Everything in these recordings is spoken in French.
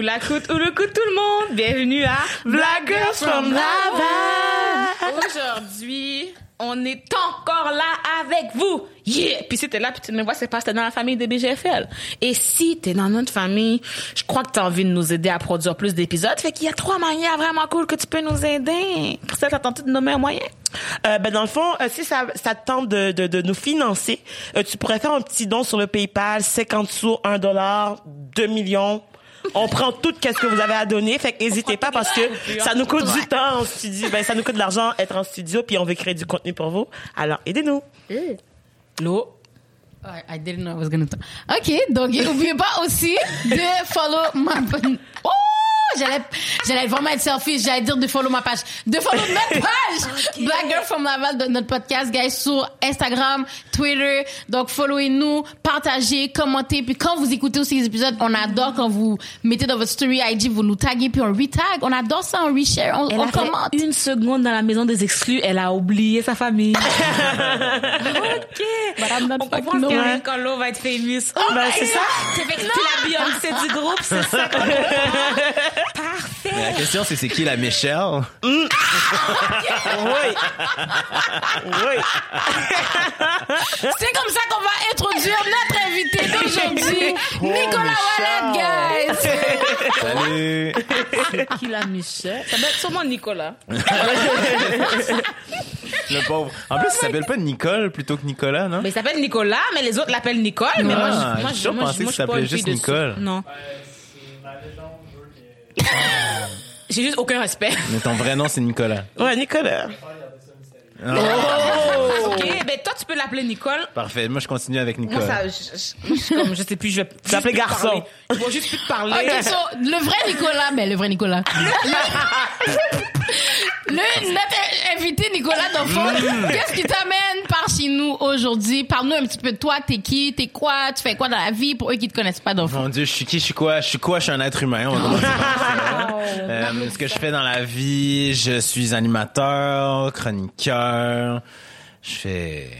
Ou la coute, ou le coup tout le monde. Bienvenue à Black Girls from Laval. Aujourd'hui, on est encore là avec vous. Yeah! Puis si t'es là, puis tu me vois, c'est parce que t'es dans la famille de BGFL. Et si t'es dans notre famille, je crois que t'as envie de nous aider à produire plus d'épisodes. Fait qu'il y a trois manières vraiment cool que tu peux nous aider. Pour ça, t'as tenté de nommer un moyen? Euh, ben dans le fond, euh, si ça, ça te tente de, de, de nous financer, euh, tu pourrais faire un petit don sur le PayPal, 50 sous, 1 dollar, 2 millions. On prend tout ce que vous avez à donner, fait que n'hésitez pas parce que ça nous coûte du temps en studio, ben ça nous coûte de l'argent être en studio puis on veut créer du contenu pour vous. Alors aidez-nous. L'eau. I, I didn't know I was gonna talk. OK, donc n'oubliez pas aussi de follow ma... Oh! J'allais, j'allais vraiment être selfish, j'allais dire de follow ma page. De follow notre page! Black Girl from Laval de notre podcast, guys, sur Instagram, Twitter. Donc, followez-nous, partagez, commentez. Puis quand vous écoutez aussi les épisodes, on adore quand vous mettez dans votre story IG, vous nous taguez, puis on retag. On adore ça, on reshare, on, Elle on a fait commente. une seconde dans la maison des exclus, elle a oublié sa famille. ok. Not On comprend que l'eau va être famous. Oh Ben, c'est ça. Fait c'est la Beyoncé du groupe, c'est ça. Parfait. Mais la question, c'est c'est qui la Michelle? Oui. oui. C'est comme ça qu'on va introduire notre invité d'aujourd'hui, Nicolas Wallet, guys. Salut! Qui l'a Michel? Ça doit être sûrement Nicolas. Le pauvre. En plus, il s'appelle pas Nicole plutôt que Nicolas, non? Mais il s'appelle Nicolas, mais les autres l'appellent Nicole. Mais moi, Ah, je, moi, j'ai je, toujours moi, je, moi, que je. J'ai juste aucun respect. Mais ton vrai nom, c'est Nicolas. Ouais, Nicolas. Ok, ben toi, tu peux l'appeler Nicole. Parfait. Moi, je continue avec Moi, ça, je, comme, je sais plus, je vais te garçon. Je vais juste plus te parler. Ok, so, le vrai Nicolas, mais le vrai Nicolas. Le, notre invité Nicolas D'Enfant, qu'est-ce qui t'amène par chez nous aujourd'hui? Parle-nous un petit peu de toi, t'es qui, t'es quoi, tu fais quoi dans la vie? Pour eux qui te connaissent pas d'enfant. Mon Dieu, je suis qui, je suis quoi? Je suis quoi? Je suis un être humain. On par ça. Euh, ce que je fais dans la vie, je suis animateur, chroniqueur. Je fais...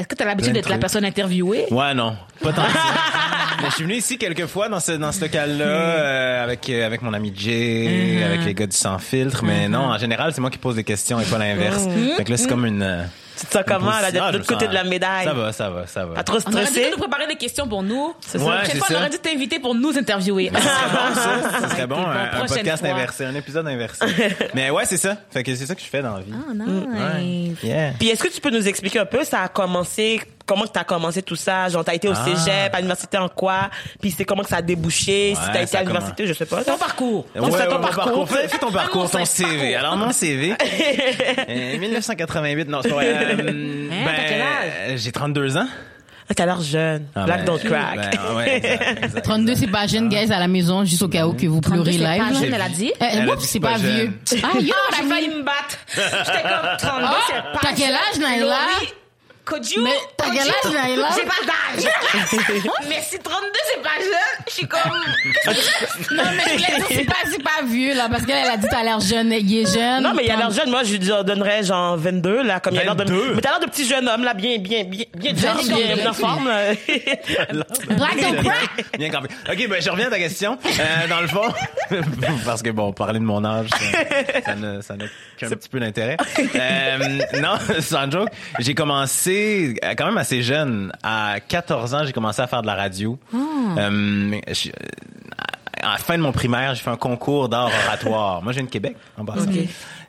Est-ce que tu as l'habitude d'être la personne interviewée? Ouais, non. Pas tant que ça. Mais je suis venu ici quelques fois dans ce, dans ce local-là, euh, avec, euh, avec mon ami Jay, avec les gars du Sans Filtre. Mais non, en général, c'est moi qui pose des questions et pas l'inverse. Fait que là, c'est comme une... euh, Tu te sens comment, là, de l'autre côté de la médaille? Ça va, ça va, ça va. Pas trop On aurait dû stressé? nous préparer des questions pour nous. C'est Ouais, ça. Fois, on aurait dû t'inviter pour nous interviewer. Ça serait bon, ça. Ça serait bon, un, un podcast fois. inversé, un épisode inversé. Mais ouais, c'est ça. Fait que c'est ça que je fais dans la vie. Ah, nice. Yeah. Puis est-ce que tu peux nous expliquer un peu, ça a commencé, comment que t'as commencé tout ça? Genre, t'as été au Ah. cégep, à l'université en quoi? Puis c'est comment que ça a débouché? si t'as été à l'université, je sais pas. Ton parcours. On fait ton parcours. Fais, ton parcours, ton CV. Alors, mon CV. euh, 1988, non, c'est pas vrai. Euh, t'as quel âge? J'ai 32 ans. Ah, T'as l'air jeune. Ah, Black ben, don't crack. ben, ouais, exact, exact. 32, c'est pas jeune, guys, à la maison, juste au cas où que vous 32, pleurez c'est live. pas là. jeune, elle a dit. Euh, dit c'est pas pas vieux. Ah, yo, j'ai failli me battre. J'étais comme 32, Ah, c'est pas t'as quel âge, Naïla? Laurie, Could you? Mais t'as could quel you- âge, Naïla? J'ai pas d'âge. mais si 32, c'est pas jeune, je suis comme... Non, mais je voulais dire, c'est pas, c'est pas vieux, là, parce qu'elle elle a dit t'as l'air jeune, il est jeune. Non, mais il a l'air jeune. Moi, je lui donnerais genre 22, là, comme il a l'air de... 22? Mais t'as l'air de petit jeune homme, là, bien, bien, bien, bien, bien, Bien, bien, bien, bien. en forme. Black don't crack. Bien campé. Ok, ben je reviens à ta question. Euh, dans le fond, parce que bon, parler de mon âge, ça, ça n'a ça n'a qu'un petit peu d'intérêt. Euh, non, sans joke, j'ai commencé euh, quand même assez jeune. À 14 ans, j'ai commencé à faire de la radio. Euh, je- à la fin de mon primaire, j'ai fait un concours d'art oratoire. Moi, je viens de Québec, en passant.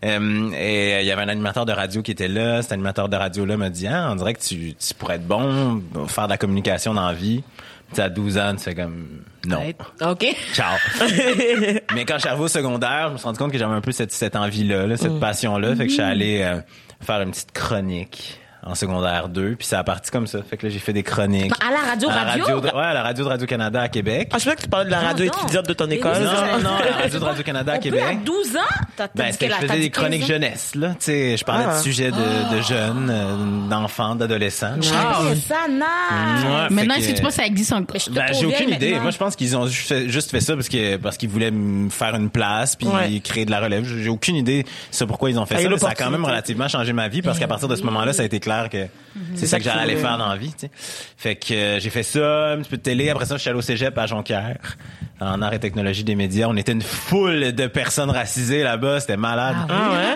Euh, et euh, il y avait un animateur de radio qui était là. Cet animateur de radio-là m'a dit, ah, on dirait que tu, tu pourrais être bon, faire de la communication dans la vie. Tu sais, à 12 ans, tu fais comme, non. OK. Ciao. Mais quand je suis arrivé au secondaire, je me suis rendu compte que j'avais un peu cette, cette envie-là, là, Mm. cette passion-là. Fait que je suis allé euh, faire une petite chronique en secondaire 2. Puis ça a parti comme ça. Fait que là, j'ai fait des chroniques. À la radio, À la radio? de, ouais, à la radio de Radio-Canada à Québec. Ah, je sais que tu parlais de la radio non. étudiante de ton école. Non, non, non, à la radio de Radio-Canada à Québec. à 12 ans? T'as Ben, que je faisais des 15 chroniques ans? jeunesse, là. Tu sais, je parlais Ah. de sujets de, de jeunes, euh, d'enfants, d'adolescents. Ah, c'est ça, nice. Ouais, Maintenant, fait si que- tu penses que ça existe encore. Mais je te Ben, j'ai aucune idée. maintenant. Moi, je pense qu'ils ont juste fait, ça parce que parce qu'ils voulaient me faire une place puis Ouais. créer de la relève. J'ai aucune idée c'est pourquoi ils ont fait Ah, ça. ça a quand même relativement changé ma vie parce qu'à partir de ce moment-là, ça a été clair clair que c'est ça que j'allais aller faire dans la vie, tu sais. Fait que euh, j'ai fait ça, un petit peu de télé. Après ça, je suis allé au cégep à Jonquière, en art et technologie des médias. On était une foule de personnes racisées là-bas. C'était malade. Ah ouais?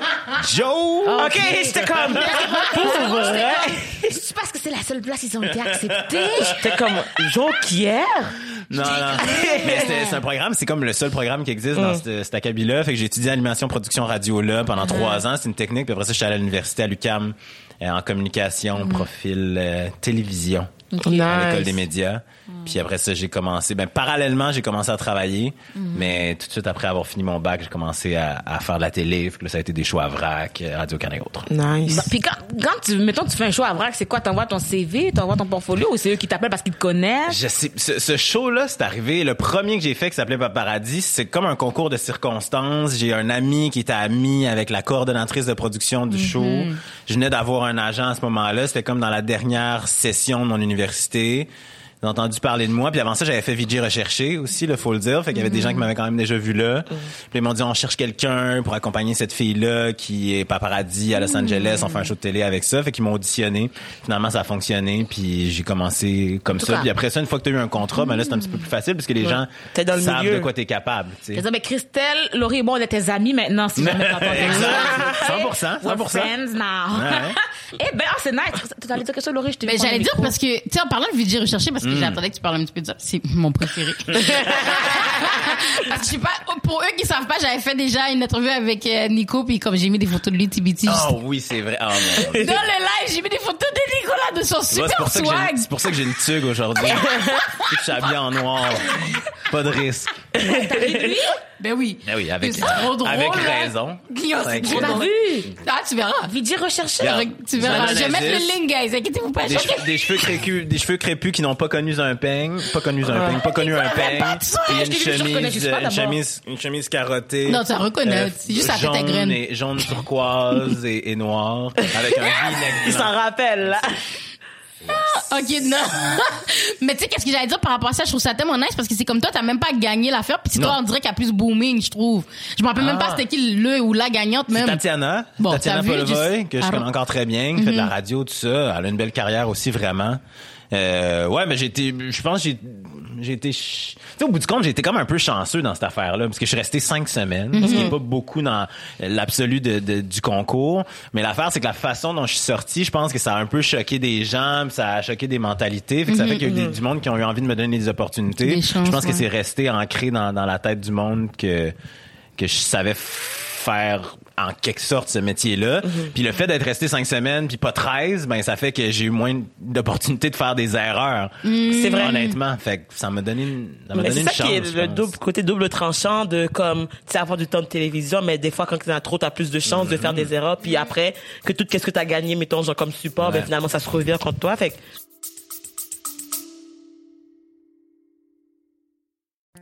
Joe! OK, j'étais comme... Pour vrai? C'est parce que c'est la seule place où ils ont été acceptés. J'étais comme... Jonquière? Non, non. Mais c'était- c'est un programme, c'est comme le seul programme qui existe Mm. dans cette, cet acabit-là. Fait que j'ai étudié animation, production radio là pendant trois ans. C'est une technique. Puis après ça, je suis allé à l'université à l'UCAM en communication, profil euh, télévision à l'école des médias. Puis après ça, j'ai commencé. Ben parallèlement, j'ai commencé à travailler. Mais tout de suite après avoir fini mon bac, j'ai commencé à, à faire de la télé. Que là, ça a été des choix à vrac, euh, Radio Canada et autres. Nice. Bah, Puis quand, quand tu, mettons, tu fais un show à vrac, c'est quoi? T'envoies ton CV, t'envoies ton portfolio ou c'est eux qui t'appellent parce qu'ils te connaissent? Je sais, ce, ce show-là, c'est arrivé. Le premier que j'ai fait qui s'appelait Paparazzi, c'est comme un concours de circonstances. J'ai un ami qui était ami avec la coordonnatrice de production du show. Je venais d'avoir un agent à ce moment-là. C'était comme dans la dernière session de mon université. J'ai entendu parler de moi. Puis avant ça, j'avais fait VJ Recherché aussi, il faut le dire. Fait qu'il y avait des gens qui m'avaient quand même déjà vu là. Puis ils m'ont dit, on cherche quelqu'un pour accompagner cette fille-là qui est paparazzi à Los Angeles. On fait un show de télé avec ça. Fait qu'ils m'ont auditionné. Finalement, ça a fonctionné. Puis j'ai commencé comme ça. cas. Puis après ça, une fois que tu as eu un contrat, ben là, c'est un petit peu plus facile parce que les gens T'es dans le savent milieu. de quoi tu es capable. tu sais. Mais Christelle, Laurie et moi, on est tes amis maintenant, si jamais t'entends Exact. 100%, We're 100%. friends now. Ouais. eh ben, ah, c'est nice. Tu allais dire quelque chose, Laurie? Je te Mais j'allais le dire parce que, tu sais, en parlant de vidéo recherché, parce que Hmm. j'attendais que tu parles un petit peu de ça. C'est mon préféré. parce que je sais pas, pour eux qui savent pas, j'avais fait déjà une interview avec euh, Nico, puis comme j'ai mis des photos de lui, TBT. Oh oui, c'est vrai. Oh, Dieu. Dans le live, j'ai mis des photos de Nicolas de son super swag. c'est pour ça que j'ai une tugue aujourd'hui. Je suis habillé en noir. Pas de risque. Ben oui. Ben oui, avec, C'est trop drôle, avec là. raison. Guillaume, c'est trop drôle. vu? Ah, tu verras. Vidi recherché. Tu verras. Je vais mettre le link, guys. Inquiétez-vous pas. Des cheveux, des cheveux crépus, des cheveux crépus qui n'ont pas connu un peigne, pas connu un peigne, pas connu un peigne, et Je une chemise, une chemise, une chemise carottée. Non, tu la reconnais. C'est juste la tête à jaune graine. et jaune turquoise et, et noir, avec un Il s'en rappelle, là. Ok, non. Mais tu sais, qu'est-ce que j'allais dire par rapport à ça? Je trouve ça tellement nice parce que c'est comme toi, t'as même pas gagné l'affaire. Puis toi, on dirait qu'il y a plus booming, je trouve. Je me rappelle même Ah. pas c'était qui le ou la gagnante même. Tatiana, Bon, Tatiana Polvoy, que je Ah, connais encore très bien, qui fait de la radio, tout ça. Elle a une belle carrière aussi, vraiment. Euh, ouais, mais j'ai été, je pense, que j'ai, j'ai été, ch- tu sais, au bout du compte, j'ai été comme un peu chanceux dans cette affaire-là, parce que je suis resté cinq semaines, ce qui est pas beaucoup dans l'absolu de, de- du concours. Mais l'affaire, c'est que la façon dont je suis sorti, je pense que ça a un peu choqué des gens, ça a choqué des mentalités, fait que ça fait qu'il y a eu des- du monde qui ont eu envie de me donner des opportunités. Des chances, je pense que c'est resté ancré dans, dans la tête du monde que que je savais faire en quelque sorte ce métier-là. Puis le fait d'être resté cinq semaines puis pas 13, ben ça fait que j'ai eu moins d'opportunités de faire des erreurs. C'est vrai. Honnêtement, fait que ça m'a donné une, ça m'a donné c'est une ça chance. qui est le double, côté double tranchant de comme, tu sais, avoir du temps de télévision, mais des fois, quand tu en as trop, t'as plus de chances de faire des erreurs. Puis après, que tout qu'est-ce que t'as gagné, mettons, genre comme support, ben Ouais. finalement, ça se revient contre toi. Fait que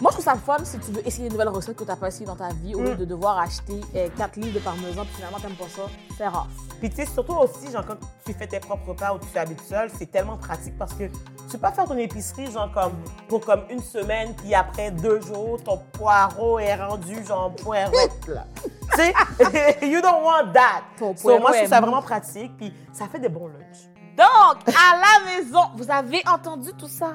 Moi, je trouve ça fun si tu veux essayer une nouvelle recette que tu n'as pas essayé dans ta vie, au lieu de devoir acheter 4 livres de parmesan, puis finalement, tu n'aimes pas ça. C'est rare. Puis tu sais, surtout aussi, genre, quand tu fais tes propres repas ou tu habites seul, c'est tellement pratique parce que tu peux pas faire ton épicerie, genre, comme, pour comme une semaine, puis après deux jours, ton poireau est rendu, genre, poireau. là. tu sais, you don't want that. Ton So, moi, je trouve ça vraiment pratique, puis ça fait des bons lunchs. Donc, à la maison, vous avez entendu tout ça?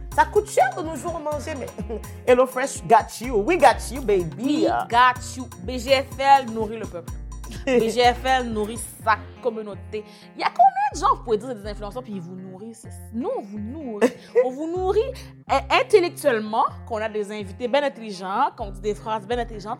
ça coûte cher de nos jours manger, mais HelloFresh got you. We got you, baby. We got you. BGFL nourrit le peuple. BGFL nourrit sa communauté. Il y a combien de gens, vous pouvez dire, des influenceurs, puis ils vous nourrissent? Nous, on vous nourrit. on vous nourrit euh, intellectuellement, qu'on a des invités bien intelligents, qu'on dit des phrases bien intelligentes,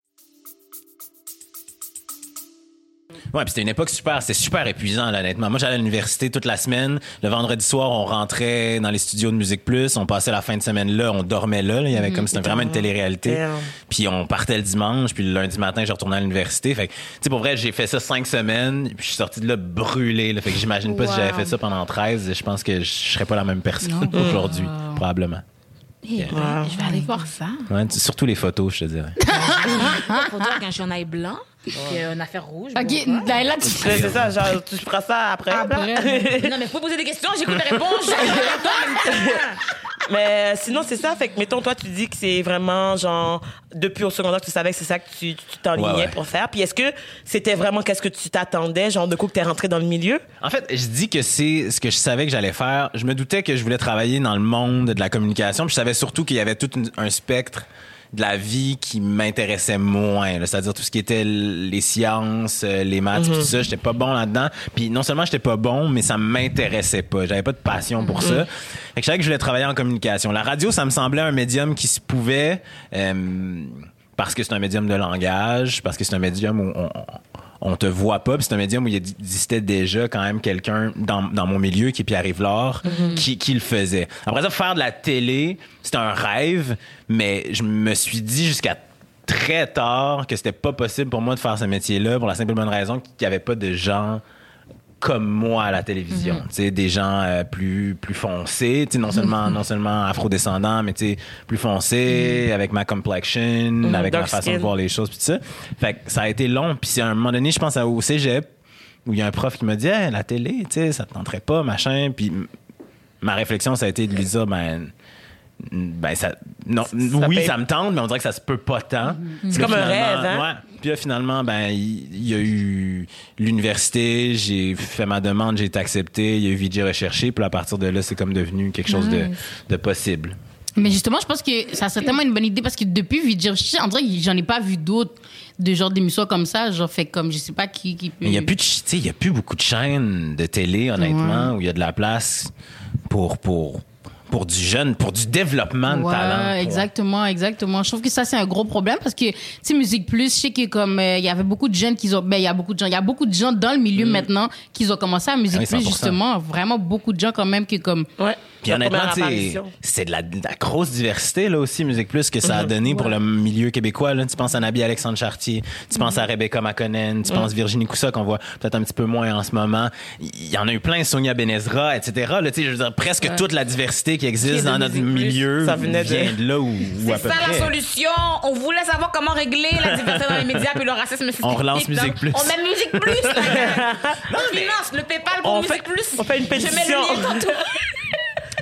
Ouais, puis c'était une époque super, c'était super épuisant, là, honnêtement. Moi, j'allais à l'université toute la semaine. Le vendredi soir, on rentrait dans les studios de Musique Plus. On passait la fin de semaine là, on dormait là. là. Il y avait comme c'était vraiment une télé-réalité. Puis on partait le dimanche, puis le lundi matin, je retournais à l'université. Fait que, tu sais, pour vrai, j'ai fait ça cinq semaines, puis je suis sorti de là brûlé. Là. Fait que j'imagine pas si j'avais fait ça pendant 13. Je pense que je serais pas la même personne aujourd'hui, probablement. Eh ben, Je vais aller voir ça. Ouais, surtout les photos, je te dirais. Faut dire qu'un chandail blanc, puis une affaire rouge. Ok, bon, quoi. là, là, tu C'est c'est ça, genre, tu feras ça après. Après. Non, mais faut poser des questions, j'écoute les réponses, Mais euh, sinon, c'est ça. Fait que, mettons, toi, tu dis que c'est vraiment, genre, depuis au secondaire tu savais que c'est ça que tu tu t'enlignais Ouais, ouais. pour faire. Puis est-ce que c'était vraiment qu'est-ce que tu t'attendais, genre, de coup que t'es rentré dans le milieu? En fait, je dis que c'est ce que je savais que j'allais faire. Je me doutais que je voulais travailler dans le monde de la communication. Puis je savais surtout qu'il y avait tout un spectre de la vie qui m'intéressait moins. C'est-à-dire tout ce qui était les sciences, euh, les maths, tout ça. J'étais pas bon là-dedans. Puis non seulement j'étais pas bon, mais ça m'intéressait pas. J'avais pas de passion pour ça. Fait que je savais que je voulais travailler en communication. La radio, ça me semblait un médium qui se pouvait... euh, parce que c'est un médium de langage, parce que c'est un médium où on, on te voit pas, puis c'est un médium où il existait déjà quand même quelqu'un dans, dans mon milieu qui est Pierre Yvelard qui, qui le faisait. Après ça, faire de la télé, c'était un rêve, mais je me suis dit jusqu'à très tard que c'était pas possible pour moi de faire ce métier-là pour la simple et bonne raison qu'il y avait pas de gens comme moi à la télévision, tu sais des gens euh, plus plus foncés, tu sais non seulement non seulement afro-descendants mais tu sais plus foncés avec ma complexion, avec ma façon skin. de voir les choses puis tout ça. Fait que ça a été long puis c'est à un moment donné je pense à- au cégep où il y a un prof qui m'a dit Hey, la télé, tu sais ça te tenterait pas machin puis ma réflexion ça a été de lui dire ben ben ça non oui paye- ça me tente mais on dirait que ça se peut pas tant C'est Puis comme un rêve, hein? ouais. Puis là, finalement, ben, il y, a eu l'université, j'ai fait ma demande, j'ai été accepté, il y a eu VJ recherché, puis à partir de là, c'est comme devenu quelque chose de, de possible. Mais justement, je pense que ça serait tellement une bonne idée parce que depuis Vidjir, on dirait que j'en ai pas vu d'autres de genre d'émissions comme ça. Genre, fait comme, je sais pas qui, qui peut. Mais il y a plus de, ch- tu sais, il y a plus beaucoup de chaînes de télé, honnêtement, où il y a de la place pour, pour, pour du jeune, pour du développement de Ouais, talent. exactement, exactement. Je trouve que ça c'est un gros problème parce que tu sais musique plus, je sais que comme euh, il y avait beaucoup de jeunes qui ont ben il y a beaucoup de gens, il y a beaucoup de gens dans le milieu maintenant qui ont commencé à musique Mm. Ah oui, plus 100%. justement, vraiment beaucoup de gens quand même qui comme Ouais. Puis honnêtement, c'est de la, de la grosse diversité là aussi, Musique Plus, que ça a Mhm. donné pour le milieu québécois. Là. Tu penses à Nabi Alexandre Chartier, tu penses Mhm. à Rebecca McConnell, tu penses Virginie Coussa qu'on voit peut-être un petit peu moins en ce moment. Il y en a eu plein, Sonia Benezra, etc. Là, tu sais, je veux dire, presque toute la diversité qui existe dans notre Musique Plus. milieu Ça venait de- vient de là où, où à C'est peu ça près. la solution. On voulait savoir comment régler la diversité dans les médias puis le racisme. On relance Musique Donc, Plus. On met Musique Plus. là. On finance le PayPal pour On Musique fait- Plus. on fait une Je mets le pétition.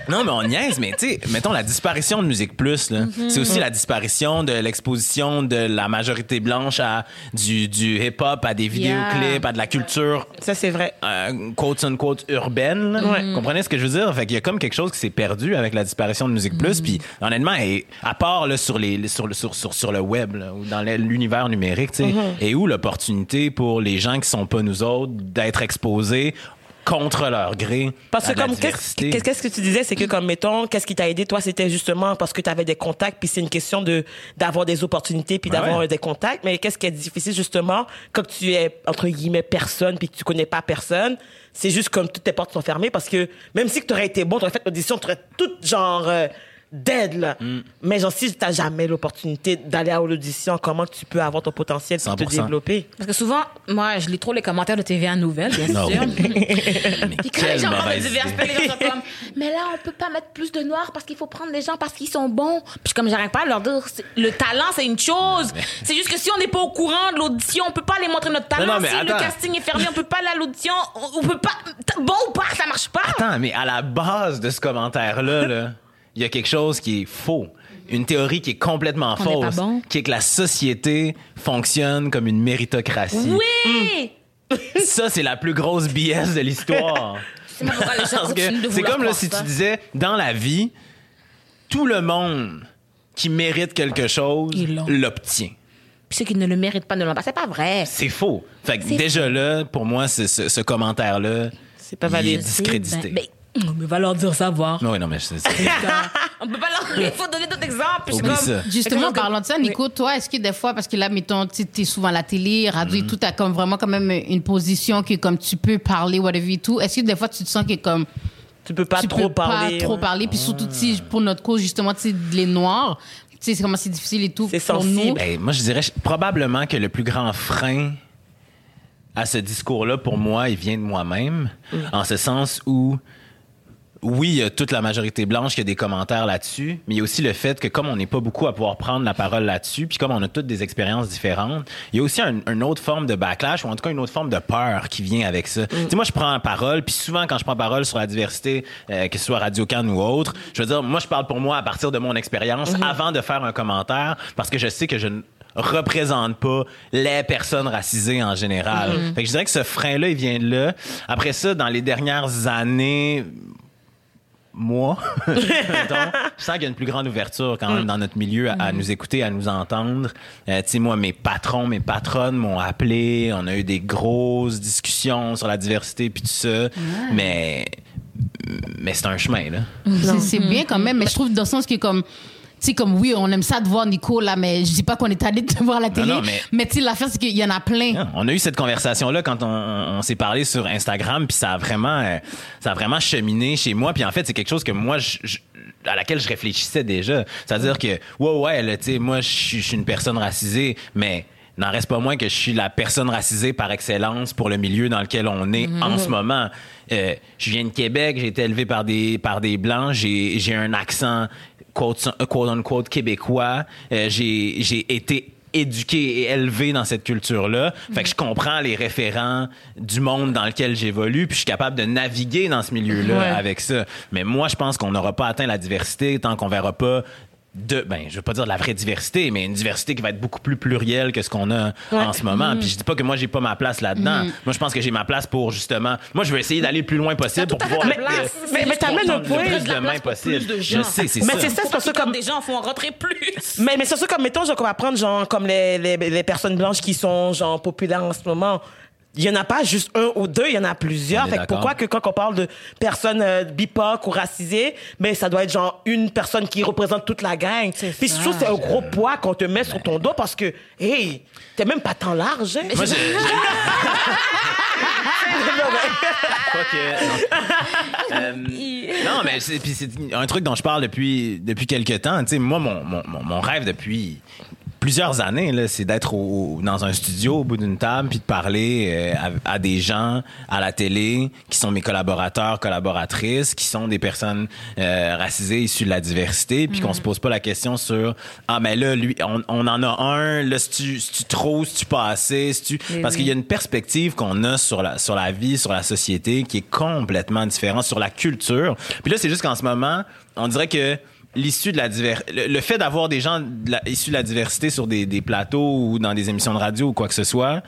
Non, mais on niaise, mais tu sais, mettons la disparition de Musique Plus, là. Mhm. C'est aussi la disparition de l'exposition de la majorité blanche à du, du hip-hop, à des vidéoclips, à de la culture Ça, c'est vrai. euh, quote unquote urbaine. là. Ouais. Comprenez ce que je veux dire? Fait qu'il y a comme quelque chose qui s'est perdu avec la disparition de Musique Plus. Puis honnêtement, et, à part là, sur, les, sur, le- sur, sur, sur le web là, ou dans l'univers numérique, tu sais, et où l'opportunité pour les gens qui sont pas nous autres d'être exposés contre leur gré Parce que comme qu'est-ce que tu disais, c'est que comme mettons, qu'est-ce qui t'a aidé? Toi, c'était justement parce que tu avais des contacts, puis c'est une question de d'avoir des opportunités, puis Ben d'avoir ouais. des contacts. Mais qu'est-ce qui est difficile justement quand tu es entre guillemets personne, puis que tu connais pas personne, c'est juste comme toutes tes portes sont fermées parce que même si tu aurais été bon, tu aurais fait l'audition, tu aurais tout genre euh, dead là. Mm. Mais genre si tu n'as jamais l'opportunité d'aller à l'audition, comment tu peux avoir ton potentiel pour te 100%. développer? Parce que souvent, moi, je lis trop les commentaires de TVA Nouvelles, bien Non. sûr. Mais Puis quand les gens parlent de mauvaise diversité, idée. les gens sont comme, mais là, on peut pas mettre plus de noirs parce qu'il faut prendre des gens parce qu'ils sont bons. Puis comme j'arrête pas à leur dire, le talent, c'est une chose. C'est juste que si on n'est pas au courant de l'audition, on peut pas aller montrer notre talent. Non, non, mais si le casting est fermé, on peut pas aller à l'audition. On on peut pas, bon ou pas, ça marche pas. Attends, mais à la base de ce commentaire-là, là, il y a quelque chose qui est faux. Une théorie qui est complètement On fausse, bon. qui est que la société fonctionne comme une méritocratie. Oui! Ça, c'est la plus grosse BS de l'histoire. C'est comme là, si tu disais, dans la vie, tout le monde qui mérite quelque chose l'obtient. Puis ceux qui ne le méritent pas ne l'ont pas. C'est pas vrai. C'est faux. Fait que déjà là, pour moi, ce, ce commentaire-là, C'est pas il est valide. discrédité. Ben, ben, on va leur dire savoir. Oui, non, mais c'est... c'est- on peut pas leur il faut donner d'autres exemples. Oublie ça. Justement, Comme- parlant de ça, Nico, toi, est-ce que des fois, parce que là, mettons, tu es souvent à la télé, radio et tout, t'as comme vraiment quand même une position que comme tu peux parler, whatever et tout. Est-ce que des fois, tu te sens que comme Tu peux pas tu trop peux parler. pas trop parler, puis surtout, tu sais, pour notre cause, justement, tu sais, les Noirs, tu sais, c'est comment c'est difficile et tout C'est pour nous. sensible. Ben, moi, je dirais probablement que le plus grand frein à ce discours-là, pour moi, il vient de moi-même, en ce sens où, oui, il y a toute la majorité blanche qui a des commentaires là-dessus, mais il y a aussi le fait que comme on n'est pas beaucoup à pouvoir prendre la parole là-dessus, puis comme on a toutes des expériences différentes, il y a aussi un- une autre forme de backlash, ou en tout cas une autre forme de peur qui vient avec ça. Tu sais, moi, je prends la parole, puis souvent, quand je prends parole sur la diversité, euh, que ce soit Radio Can ou autre, je veux dire, moi, je parle pour moi à partir de mon expérience avant de faire un commentaire, parce que je sais que je ne représente pas les personnes racisées en général. Fait que je dirais que ce frein-là, il vient de là. Après ça, dans les dernières années, moi, je sens qu'il y a une plus grande ouverture quand même dans notre milieu à, à nous écouter, à nous entendre. Euh, tu sais, moi, mes patrons, mes patronnes m'ont appelé. On a eu des grosses discussions sur la diversité puis tout ça. Mais, mais c'est un chemin, là. C'est- bien quand même, mais je trouve dans le sens que comme sais comme oui on aime ça de voir Nico là mais je dis pas qu'on est allé te voir à la télé non, mais, mais- tu sais l'affaire c'est qu'il y en a plein On a eu cette conversation-là quand on, s'est parlé sur Instagram, puis ça a vraiment, euh, ça a vraiment cheminé chez moi. Puis en fait, c'est quelque chose que moi, je- je- à laquelle je réfléchissais déjà. C'est-à-dire que, ouais, ouais, tu sais, moi, je suis une personne racisée, mais n'en reste pas moins que je suis la personne racisée par excellence pour le milieu dans lequel on est en ce moment. Euh, je viens de Québec, j'ai été élevé par des, par des blancs, j'ai un accent quote, quote unquote québécois, Euh, j'ai j'ai été éduqué et élevé dans cette culture-là. Fait que je comprends les référents du monde dans lequel j'évolue, puis je suis capable de naviguer dans ce milieu-là Ouais. avec ça. Mais moi, je pense qu'on n'aura pas atteint la diversité tant qu'on verra pas de, ben, je veux pas dire de la vraie diversité, mais une diversité qui va être beaucoup plus plurielle que ce qu'on a en ce moment. Puis je dis pas que moi, j'ai pas ma place là-dedans. Moi, je pense que j'ai ma place pour, justement, moi, je veux essayer d'aller le plus loin possible pour pouvoir mettre place. le- Mais, mais t'amènes un le point. plus de main possible. de Je sais, c'est Mais ça. c'est ça, c'est parce que comme des gens font rentrer plus. Mais, mais c'est ça, comme, mettons, genre, qu'on va prendre, genre, comme les, les, les personnes blanches qui sont, genre, populaires en ce moment. Il y en a pas juste un ou deux, il y en a plusieurs. Fait que pourquoi que quand on parle de personnes euh, BIPOC ou racisées, mais ça doit être genre une personne qui représente toute la gang. Puis je trouve que c'est un gros poids qu'on te met sur ton dos parce que, hey, t'es même pas tant large. hein. Moi, j'ai- Quoique, non. Euh, non, mais c'est, puis c'est un truc dont je parle depuis, depuis quelques temps. Tu sais, moi, mon, mon, mon- mon rêve depuis plusieurs années, là, c'est d'être au- dans un studio au bout d'une table puis de parler euh, à, à des gens à la télé qui sont mes collaborateurs, collaboratrices, qui sont des personnes euh, racisées issues de la diversité, puis qu'on se pose pas la question sur ah mais là lui on, on en a un, là si tu, si tu trop, si tu pas assez, si tu parce qu'il y a une perspective qu'on a sur la sur la vie, sur la société qui est complètement différente sur la culture. Puis là c'est juste qu'en ce moment, on dirait que l'issue de la diver le, le fait d'avoir des gens de la- issus de la diversité sur des, des plateaux ou dans des émissions de radio ou quoi que ce soit,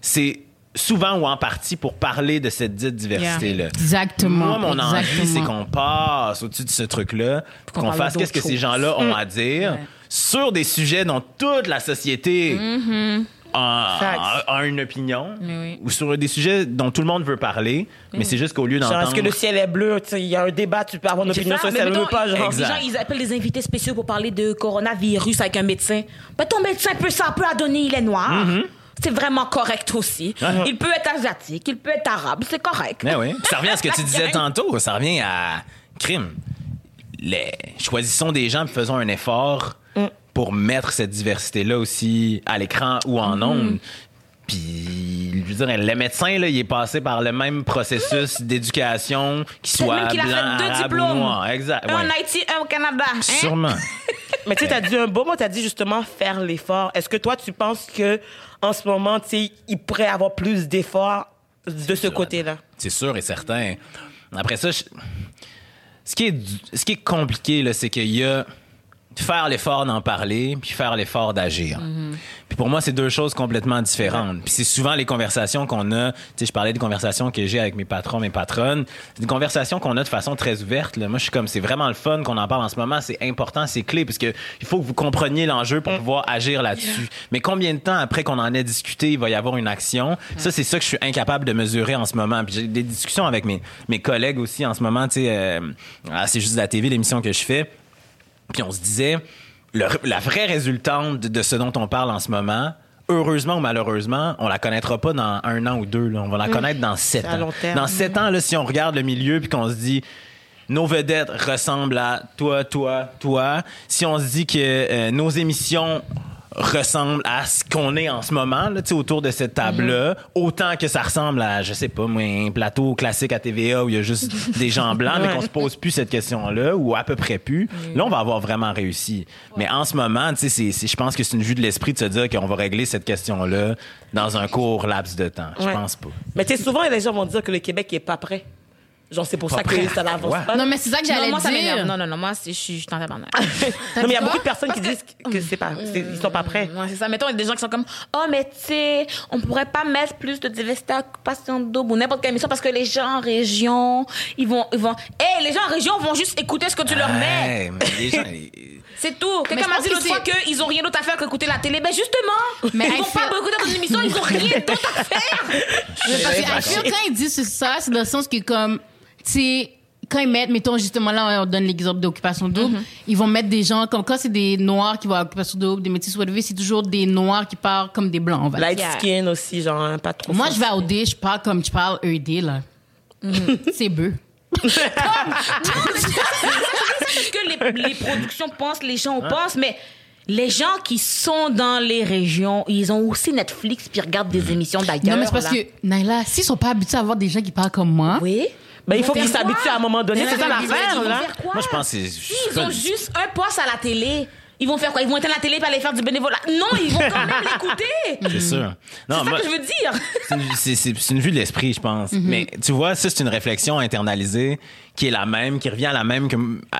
c'est souvent ou en partie pour parler de cette dite diversité-là. Exactement, Moi, mon envie, c'est qu'on passe au-dessus de ce truc-là, pour qu'on fasse qu'est-ce que ces gens-là ont à dire sur des sujets dont toute la société. A, A une opinion oui. ou sur des sujets dont tout le monde veut parler, mais c'est juste qu'au lieu Genre, d'entendre... est-ce que le ciel est bleu? Il y a un débat, tu peux avoir une opinion sur le mais ciel bleu pas, genre. Exact. Les gens, ils appellent des invités spéciaux pour parler de coronavirus avec un médecin. Ben, ton médecin peut ça peut à donner, il est noir. C'est vraiment correct aussi. Mhm. Il peut être asiatique, il peut être arabe, c'est correct. Mais oui. Puis ça revient à ce que tu disais tantôt. Ça revient à crime. Les... Choisissons des gens et faisons un effort pour mettre cette diversité-là aussi à l'écran ou en ondes. Puis, je veux dire, le médecin, là, il est passé par le même processus d'éducation, qu'il soit même qu'il a blanc, fait deux arabe ou noir. Exact. Un ouais. en Haïti, un au Canada. hein? Sûrement. Mais tu sais, t'as dit un beau mot, t'as dit justement faire l'effort. Est-ce que toi, tu penses que en ce moment, tu sais, il pourrait avoir plus d'efforts de ce côté-là? C'est sûr et certain. Après ça, je- ce, qui est, du- ce qui est compliqué, là, c'est qu'il y a faire l'effort d'en parler, puis faire l'effort d'agir. Puis pour moi, c'est deux choses complètement différentes. Puis c'est souvent les conversations qu'on a. Tu sais, je parlais des conversations que j'ai avec mes patrons, mes patronnes. C'est des conversations qu'on a de façon très ouverte. Là. Moi, je suis comme, c'est vraiment le fun qu'on en parle en ce moment. C'est important, c'est clé, parce que il faut que vous compreniez l'enjeu pour pouvoir agir là-dessus. Mais combien de temps après qu'on en ait discuté, il va y avoir une action? Ça, c'est ça que je suis incapable de mesurer en ce moment. Puis j'ai des discussions avec mes mes collègues aussi en ce moment. Tu sais, euh, ah, c'est juste la TV, l'émission que je fais. Puis on se disait, le- la vraie résultante de, de ce dont on parle en ce moment, heureusement ou malheureusement, on la connaîtra pas dans un an ou deux. Là. On va la connaître dans sept ans. Dans sept ans, là, si on regarde le milieu puis qu'on se dit nos vedettes ressemblent à toi, toi, toi. Si on se dit que euh, nos émissions ressemblent à ce qu'on est en ce moment là, tu sais, autour de cette table-là, autant que ça ressemble à, je sais pas, moi, un plateau classique à TVA où il y a juste des gens blancs, mais qu'on se pose plus cette question-là, ou à peu près plus, là, on va avoir vraiment réussi. Mais en ce moment, tu sais, c'est- c'est- je pense que c'est une vue de l'esprit de se dire qu'on va régler cette question-là dans un court laps de temps. Je Ouais. pense pas. Mais tu sais, souvent, les gens vont dire que le Québec est pas prêt. Genre, c'est pour ça que ça n'avance pas. Non, mais c'est ça que Non, j'allais moi, ça m'énerve. dire. Non, non, non, moi, c'est- je suis en tabarnak. Non, mais il y a beaucoup de personnes qui disent que c'est pas, c'est- ils sont pas prêts. Ouais, c'est ça. Mettons, il y a des gens qui sont comme, oh, mais tu sais, on pourrait pas mettre plus de diversité à occupation double ou n'importe quelle émission parce que les gens en région, ils vont, ils vont, hey, les gens en région vont juste écouter ce que tu leur mets. Hey, mais les gens, ils- C'est tout. Quelqu'un m'a dit que l'autre fois qu'ils ont rien d'autre à faire qu'écouter la télé. Ben, justement. Mais ils vont pas écouter dans une émission, ils ont rien d'autre à faire. Parce que quand ils disent ça, c'est dans le sens que comme, tu sais, quand ils mettent, mettons justement là, on donne l'exemple d'occupation double, ils vont mettre des gens, comme quand c'est des noirs qui vont à occupation double, des métis whatever, c'est toujours des noirs qui parlent comme des blancs, on va dire. Light skin aussi, genre, hein, pas trop. Moi, je vais au D, je parle comme je parle ED, là. c'est bœuf. C'est ce que les, les productions pensent, les gens pensent, mais les gens qui sont dans les régions, ils ont aussi Netflix puis ils regardent des émissions d'ailleurs. Non, mais c'est parce là. que, Naila, s'ils sont pas habitués à avoir des gens qui parlent comme moi, Oui. Ben, il faut qu'ils s'habituent à un moment donné. C'est ça ils vont l'affaire, là. faire quoi? Moi, je pense que c'est. Ils ont juste un poste à la télé. Ils vont faire quoi? Ils vont éteindre la télé et aller faire du bénévolat. Non, ils vont quand même l'écouter. C'est sûr. C'est Non, ça moi, que je veux dire. c'est une, c'est- c'est- c'est une vue de l'esprit, je pense. Mhm. Mais tu vois, ça, c'est une réflexion internalisée qui est la même, qui revient à la même que,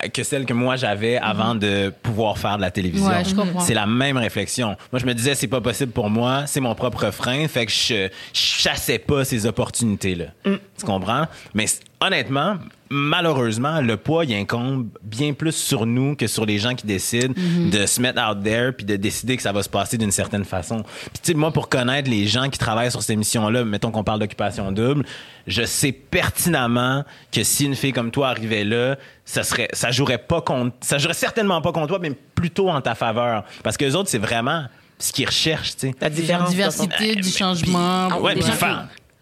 que celle que moi j'avais avant de pouvoir faire de la télévision. Ouais. C'est la même réflexion. Moi, je me disais, c'est pas possible pour moi, c'est mon propre frein, fait que je, je chassais pas ces opportunités-là. Mm. Tu comprends? Mais honnêtement, malheureusement, le poids, il incombe bien plus sur nous que sur les gens qui décident Mm-hmm. de se mettre out there puis de décider que ça va se passer d'une certaine façon. Puis tu sais, moi, pour connaître les gens qui travaillent sur cette émission-là, mettons qu'on parle d'occupation double, je sais pertinemment que si une fille comme toi arrivait là, ça serait, ça jouerait pas contre, ça jouerait certainement pas contre toi, mais plutôt en ta faveur. Parce que les autres, c'est vraiment ce qu'ils recherchent, tu sais. La diversité, du changement. Ah ouais, des puis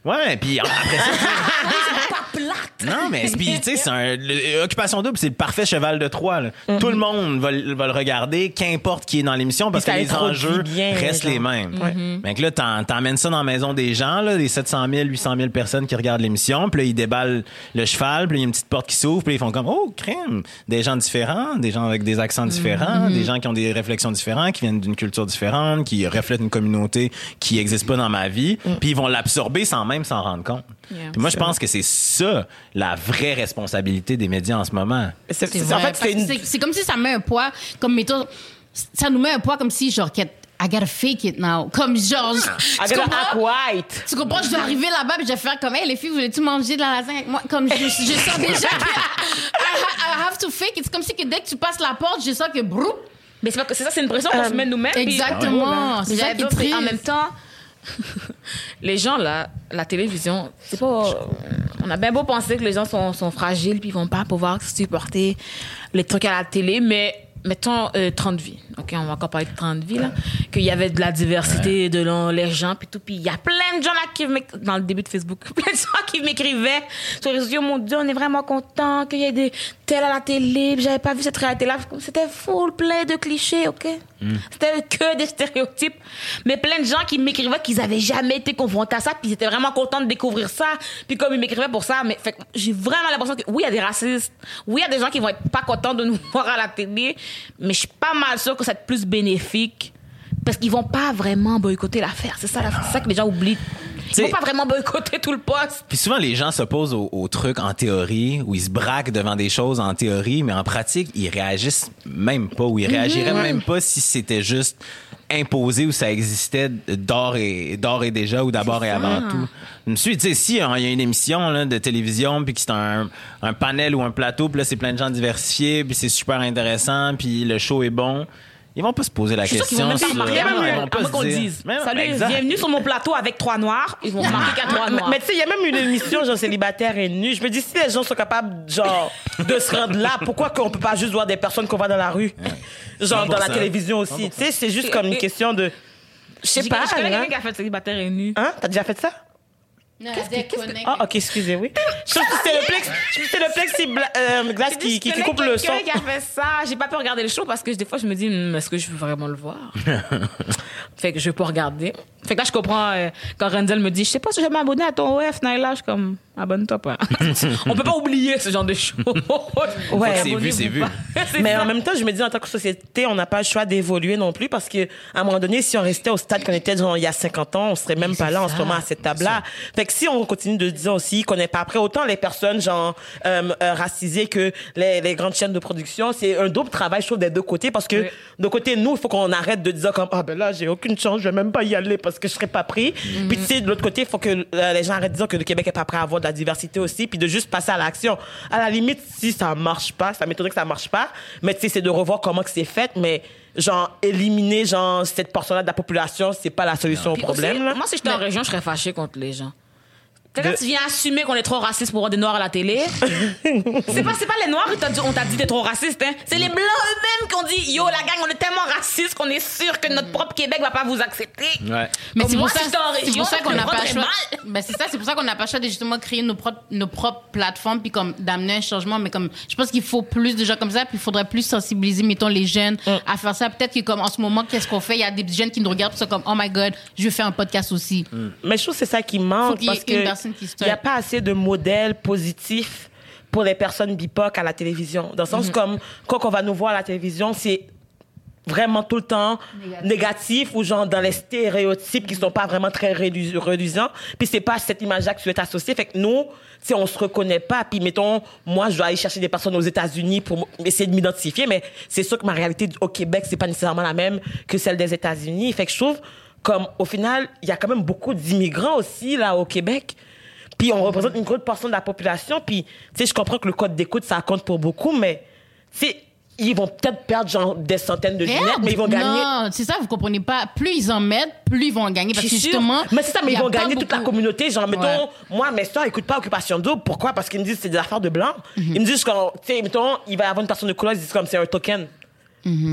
Ouais, puis après ça. non, mais puis, tu sais, c'est un Occupation double, c'est le parfait cheval de Troie. là. Tout le monde va, le- va le regarder, qu'importe qui est dans l'émission, parce que les enjeux bien, restent les mêmes. Ouais. Donc là, t'en- t'emmènes ça dans la maison des gens, là, les 700 000, 800 000 personnes qui regardent l'émission, puis là, ils déballent le cheval, puis là, il y a une petite porte qui s'ouvre, puis là, ils font comme, oh, crème! Des gens différents, des gens avec des accents différents, des gens qui ont des réflexions différentes, qui viennent d'une culture différente, qui reflètent une communauté qui n'existe pas dans ma vie, puis ils vont l'absorber sans même s'en rendre compte. Puis moi, je pense que c'est ça, la vraie responsabilité des médias en ce moment. C'est- En fait, une. comme si ça met un poids, comme mettons, ça nous met un poids comme si genre, I gotta fake it now. Comme genre, I gotta act white. Tu comprends? Je dois arriver là-bas et je vais faire comme, hey, les filles, voulez-tu manger de la lasagne avec moi? Comme je, je sens déjà que I, I have to fake it. C'est comme si que dès que tu passes la porte, je sens que brou, Mais c'est ça, c'est une pression qu'on Euh, se met nous-mêmes. puis- Exactement. C'est ça qui triste. en même temps, les gens là, la télévision, c'est pas. On a bien beau penser que les gens sont, sont fragiles puis ils vont pas pouvoir supporter les trucs à la télé, mais mettons euh, 30 vies. Ok, on va encore parler de 30 vies là. Qu'il y avait de la diversité de l'en- les gens puis tout. Puis il y a plein de gens là qui dans le début de Facebook, plein de gens qui m'écrivaient sur les réseaux mon Dieu, on est vraiment content qu'il y ait des à la télé. J'avais pas vu cette réalité là. C'était full plein de clichés, ok? C'était que des stéréotypes. Mais plein de gens qui m'écrivaient qu'ils avaient jamais été confrontés à ça, puis ils étaient vraiment contents de découvrir ça. Puis comme ils m'écrivaient pour ça, mais fait j'ai vraiment l'impression que oui, il y a des racistes. Oui, il y a des gens qui vont être pas contents de nous voir à la télé, mais je suis pas mal sûre que ça va être plus bénéfique parce qu'ils vont pas vraiment boycotter l'affaire. C'est ça, c'est ça que les gens oublient. Vont pas vraiment boycotter tout le poste. Puis souvent, les gens s'opposent au, au truc en théorie, où ils se braquent devant des choses en théorie, mais en pratique, ils réagissent même pas, ou ils réagiraient même pas si c'était juste imposé ou ça existait d'or et, d'or et déjà ou d'abord et avant tout. Je me suis dit, tu sais, si il y a une émission là, de télévision, puis que c'est un, un panel ou un plateau, puis là, c'est plein de gens diversifiés, puis c'est super intéressant, puis le show est bon, ils vont pas se poser la Je suis sûre qu'ils question. vont même pas sur- remarquer Non, ils vont pas se qu'on dire- dise. Mais non, Salut, exact. bienvenue sur mon plateau avec trois noirs. Ils vont remarquer a trois noirs. Mais tu sais, il y a même une émission, genre, célibataire et nu. Je me dis, si les gens sont capables, genre, de se rendre là, pourquoi qu'on peut pas juste voir des personnes qu'on voit dans la rue? Genre, dans la 100%. télévision aussi. Tu sais, c'est juste comme une question de. Je sais pas, connais hein? quelqu'un qui a fait célibataire et nu. Hein? T'as déjà fait ça? Ah, ok, excusez, oui. Je trouve que c'est le plex, je que le plexiglas euh, glace qui, qui, qui coupe le son. Qui a fait ça. J'ai pas pu regarder le show parce que des fois, je me dis, Hum, est-ce que je veux vraiment le voir? fait que je vais pas regarder. Fait que là, je comprends euh, quand Renzel me dit, je sais pas si je vais m'abonner à ton OF, Naila. Je suis comme, abonne-toi pas. On peut pas oublier ce genre de show. Ouais. C'est vu, c'est vu. Mais en même temps, je me dis, en tant que société, on n'a pas le choix d'évoluer non plus parce que, à un moment donné, si on restait au stade qu'on était genre, il y a 50 ans, on serait même pas là en ce moment à cette table-là. Fait que si on continue de dire aussi qu'on n'est pas prêt, autant les personnes, genre, euh, euh, racisées que les, les grandes chaînes de production, c'est un double travail, je trouve, des deux côtés parce que, Oui. de côté, nous, il faut qu'on arrête de dire comme, ah ben là, j'ai aucune chance, je vais même pas y aller parce que je serais pas pris. Puis, tu sais, de l'autre côté, il faut que euh, les gens arrêtent de dire que le Québec est pas prêt à avoir de la diversité aussi, puis de juste passer à l'action. À la limite, si ça marche pas, ça m'étonnerait que ça marche pas, mais tu sais, c'est de revoir comment que c'est fait, mais genre, éliminer, genre, cette portion-là de la population, c'est pas la solution au Puis problème, aussi, là. Moi, si j'étais en région, je serais fâchée contre les gens. Quand De- tu viens assumer qu'on est trop raciste pour voir des noirs à la télé, c'est pas, les noirs qui t'ont dit, on t'a dit t'es trop raciste, hein. C'est les blancs eux-mêmes qui ont dit, yo, la gang, on est tellement raciste qu'on est sûr que notre propre Québec va pas vous accepter. Ouais. Mais c'est pour ça, si pour qu'on n'a pas choix. Ben c'est ça, c'est pour ça qu'on n'a pas le choix de justement créer nos propres, nos propres plateformes puis comme d'amener un changement. Mais comme, je pense qu'il faut plus de gens comme ça puis il faudrait plus sensibiliser, mettons, les jeunes à faire ça. Peut-être que comme en ce moment, qu'est-ce qu'on fait? Il y a des jeunes qui nous regardent puis sont comme, oh my god, je vais faire un podcast aussi. Mais je trouve que c'est ça qui manque parce que personne qui il n'y a pas assez de modèles positifs pour les personnes BIPOC à la télévision. Dans le sens Mhm. comme quand on va nous voir à la télévision, c'est vraiment tout le temps négatif, ou genre dans les stéréotypes qui sont pas vraiment très rédu- reluisants. Puis c'est pas cette image-là que tu veux t'associer. Fait que nous, si on se reconnaît pas, puis mettons, moi, je dois aller chercher des personnes aux États-Unis pour essayer de m'identifier, mais c'est sûr que ma réalité au Québec, c'est pas nécessairement la même que celle des États-Unis. Fait que je trouve comme au final, il y a quand même beaucoup d'immigrants aussi là au Québec. Puis on représente une grande portion de la population. Puis, tu sais, je comprends que le code d'écoute, ça compte pour beaucoup, mais, tu sais, ils vont peut-être perdre genre des centaines de lunettes, mais ils vont gagner. Non, c'est ça, vous comprenez pas. Plus ils en mettent, plus ils vont en gagner. Parce que justement. Mais c'est ça, mais ils vont gagner toute la communauté. Genre, mettons, moi, mes soeurs écoutent pas Occupation Double. Pourquoi? Parce qu'ils me disent que c'est des affaires de blancs. Mhm. Ils me disent, tu sais, mettons, il va y avoir une personne de couleur, ils disent comme c'est un token.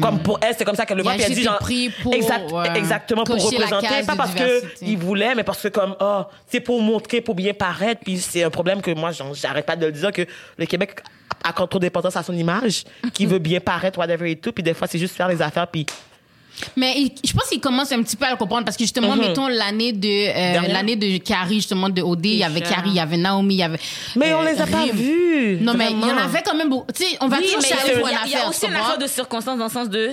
Comme pour elle, c'est comme ça qu'elle le Il a voit. Puis elle dit, genre, pour, exact- ouais, exactement, pour représenter. Pas parce diversité. qu'ils voulaient, mais parce que comme, oh, c'est pour montrer, pour bien paraître. Puis c'est un problème que moi, j'arrête pas de le dire que le Québec accorde trop d'importance à son image, qui veut bien paraître, whatever et tout. Puis des fois, c'est juste faire les affaires, puis Mais il- je pense qu'il commence un petit peu à le comprendre parce que justement, Mhm. mettons l'année de euh, l'année de Carrie justement de OD, il y avait. Carrie, il y avait Naomi, il y avait. Mais on euh, les a pas Rim. vus. Non, mais il y en avait quand même beaucoup. Tu sais, on va Oui, toujours mais chercher il pour y, a- il y a affaire. aussi une affaire de circonstance dans le sens de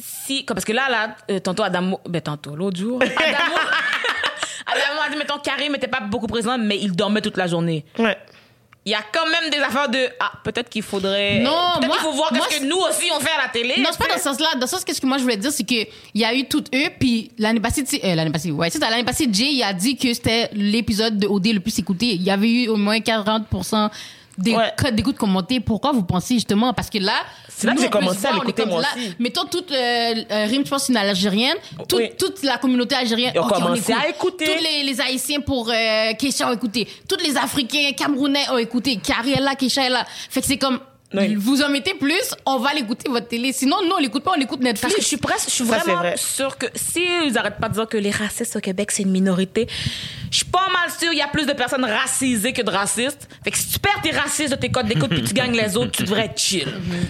si parce que là là euh, tantôt Adamo ben tantôt l'autre jour Adamo Adamo a dit mettons Karim n'était pas beaucoup présent mais il dormait toute la journée Ouais. Il y a quand même des affaires de ah peut-être qu'il faudrait Non, peut-être qu'il faut voir moi, qu'est-ce que nous aussi on fait à la télé Non, c'est pas dans ce sens-là. Dans ce sens, qu'est-ce que moi je voulais dire, c'est que il y a eu toutes eux, puis l'année passée, euh, l'année passée, ouais, c'est l'année passée, Jay, il a dit que c'était l'épisode de OD le plus écouté. Il y avait eu au moins 40% des Ouais. codes d'écoute commentés. Pourquoi vous pensez justement? Parce que là, C'est là que j'ai commencé à l'écouter, moi là. aussi. Mettons toute euh, euh, Rime, je pense, une algérienne. Toute, Oui. toute la communauté algérienne. Ils ont ok, on commencé écoute. à écouter. Tous les, les Haïtiens pour euh, Kesha ont écouté. Tous les Africains, Camerounais ont écouté. Carrie est là, Kesha est là. Fait que c'est comme. Oui. Vous en mettez plus, on va l'écouter votre télé. Sinon, nous, on l'écoute pas, on écoute Netflix. Parce que je suis presque, je suis Ça, vraiment vrai. sûre que si ils arrêtent pas de dire que les racistes au Québec c'est une minorité, je suis pas mal sûre il y a plus de personnes racisées que de racistes. Fait que si tu perds tes racistes de tes codes d'écoute puis tu gagnes les autres, tu devrais être chill.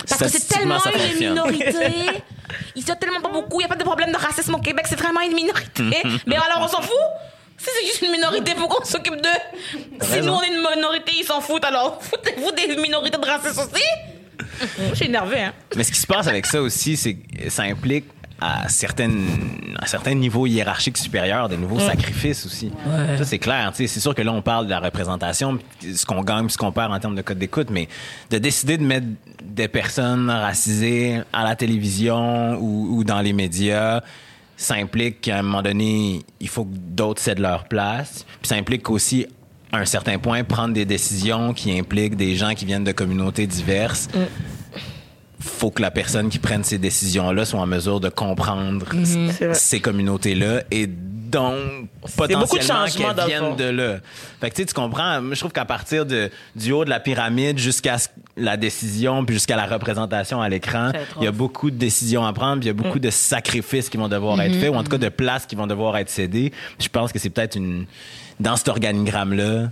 Parce que c'est tellement une minorité. Ils sont tellement pas beaucoup. Il y a pas de problème de racisme au Québec. C'est vraiment une minorité. Mais alors on s'en fout. Si c'est juste une minorité, faut qu'on s'occupe d'eux. Si nous on est une minorité, ils s'en foutent. Alors foutez-vous des minorités de racistes aussi. Je suis énervée, hein. Mais ce qui se passe avec ça aussi, c'est que ça implique à, certaines, à certains niveaux hiérarchiques supérieurs des nouveaux sacrifices aussi. Ça, c'est clair. tu sais, C'est sûr que là, on parle de la représentation, ce qu'on gagne, ce qu'on perd en termes de code d'écoute, mais de décider de mettre des personnes racisées à la télévision ou, ou dans les médias, ça implique qu'à un moment donné, il faut que d'autres cèdent leur place. Puis ça implique aussi, à un certain point, prendre des décisions qui impliquent des gens qui viennent de communautés diverses faut que la personne qui prenne ces décisions-là soit en mesure de comprendre vrai. ces communautés-là et donc beaucoup de potentiellement qu'elles viennent de là. Fait que tu sais, tu comprends, je trouve qu'à partir de, du haut de la pyramide jusqu'à ce- la décision puis jusqu'à la représentation à l'écran, il y a beaucoup de décisions à prendre, puis il y a beaucoup de sacrifices qui vont devoir être faits ou en tout cas de places qui vont devoir être cédées. Je pense que c'est peut-être une dans cet organigramme-là.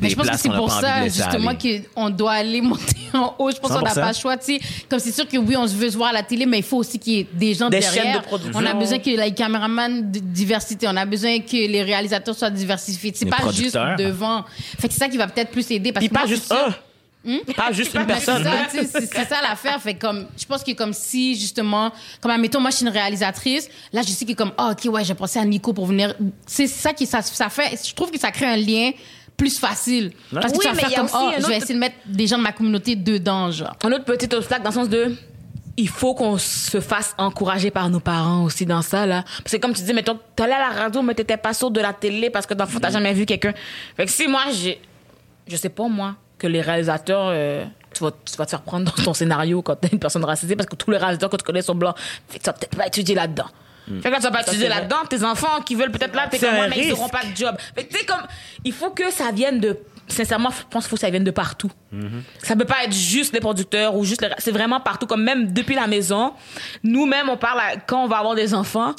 Mais des je pense que places c'est pour ça, justement, qu'on doit aller monter en haut. Je pense qu'on n'a 100%. pas le choix, tu sais. Comme c'est sûr que oui, on se veut se voir à la télé, mais il faut aussi qu'il y ait des gens Des derrière. chaînes de production. On a besoin que les caméramans de diversité, on a besoin que les réalisateurs soient diversifiés. C'est pas juste devant. Fait que c'est ça qui va peut-être plus aider. Parce Puis que pas moi, juste suis un. Pas juste une c'est personne. ça, c'est ça l'affaire. Fait comme, je pense que comme si, justement, comme, admettons, moi, je suis une réalisatrice. Là, je sais que comme, ah, OK, ouais, j'ai pensé à Nico pour venir. C'est ça qui, ça, ça fait, je trouve que ça crée un lien plus facile. Parce que Oui, tu vas faire comme, oh, je autre- vais essayer de mettre des gens de ma communauté dedans, genre. un autre petit obstacle dans le sens de il faut qu'on se fasse encourager par nos parents aussi dans ça là parce que comme tu dis mettons t'allais à la radio mais t'étais pas sûr de la télé parce que dans le fond t'as jamais vu quelqu'un fait que si moi j'ai je sais pas moi que les réalisateurs euh, tu vas, tu vas te faire prendre dans ton scénario quand t'es une personne racisée parce que tous les réalisateurs que tu connais sont blancs fait que tu vas peut-être pas étudier là-dedans Fait que là, tu vas pas étudier là-dedans, tes enfants qui veulent peut-être là, t'es comme moi, mais ils n'auront pas de job. Fait que tu sais, comme, il faut que ça vienne de, sincèrement, je pense qu'il faut que ça vienne de partout. Ça peut pas être juste les producteurs ou juste les, c'est vraiment partout, comme même depuis la maison. Nous-mêmes, on parle à- quand on va avoir des enfants.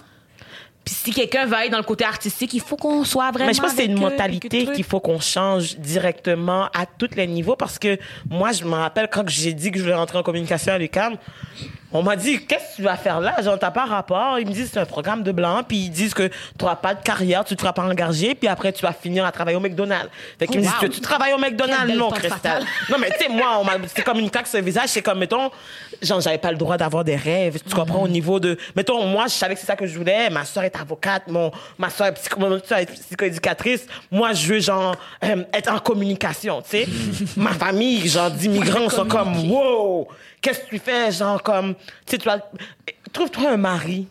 Puis si quelqu'un va être dans le côté artistique, il faut qu'on soit vraiment. Mais je pense que c'est une eux, mentalité qu'il faut qu'on change directement à tous les niveaux parce que moi, je me rappelle quand j'ai dit que je voulais rentrer en communication à l'UQAM, on m'a dit, qu'est-ce que tu vas faire là? Genre, t'as pas rapport. Ils me disent, c'est un programme de blanc. Puis ils disent que tu n'auras pas de carrière, tu ne seras pas engagé. Puis après, tu vas finir à travailler au McDonald's. Fait qu'ils me Oh, disent, que tu travailles au McDonald's? Non, Cristal. Non, mais tu sais, moi, c'est comme une claque sur le visage. C'est comme, mettons, genre, j'avais pas le droit d'avoir des rêves. Tu comprends au niveau de, mettons, moi, je savais que c'est ça que je voulais. Ma soeur est avocate. Mon, ma soeur est psycho, soeur est psychoéducatrice. Moi, je veux, genre, euh, être en communication, tu sais. ma famille, genre, d'immigrants sont comme, wow, qu'est-ce que tu fais? Genre, comme, tu sais, trouve-toi un mari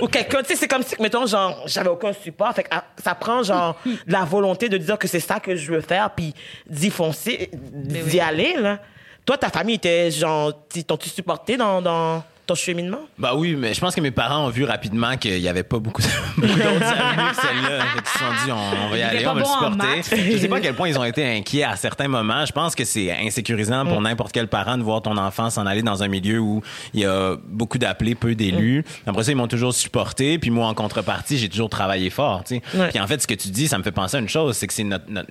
ou quelqu'un, tu sais, c'est comme si, mettons, genre, j'avais aucun support. Fait que ah, ça prend, genre, de la volonté de dire que c'est ça que je veux faire, puis d'y foncer, d'y aller, là. Toi, ta famille était, genre, t'ont-tu supporté dans, dans ton cheminement? Bah oui, mais je pense que mes parents ont vu rapidement qu'il y avait pas beaucoup, d'autres avenues que celle-là. Qu'ils se sont dit, on, on va y aller, on va le bon en supporter. Je sais pas à quel point ils ont été inquiets à certains moments. Je pense que c'est insécurisant pour n'importe quel parent de voir ton enfant s'en aller dans un milieu où il y a beaucoup d'appelés, peu d'élus. Après ça, ils m'ont toujours supporté. Puis moi, en contrepartie, j'ai toujours travaillé fort. Tu sais. Ouais. Puis en fait, ce que tu dis, ça me fait penser à une chose, c'est que c'est notre, notre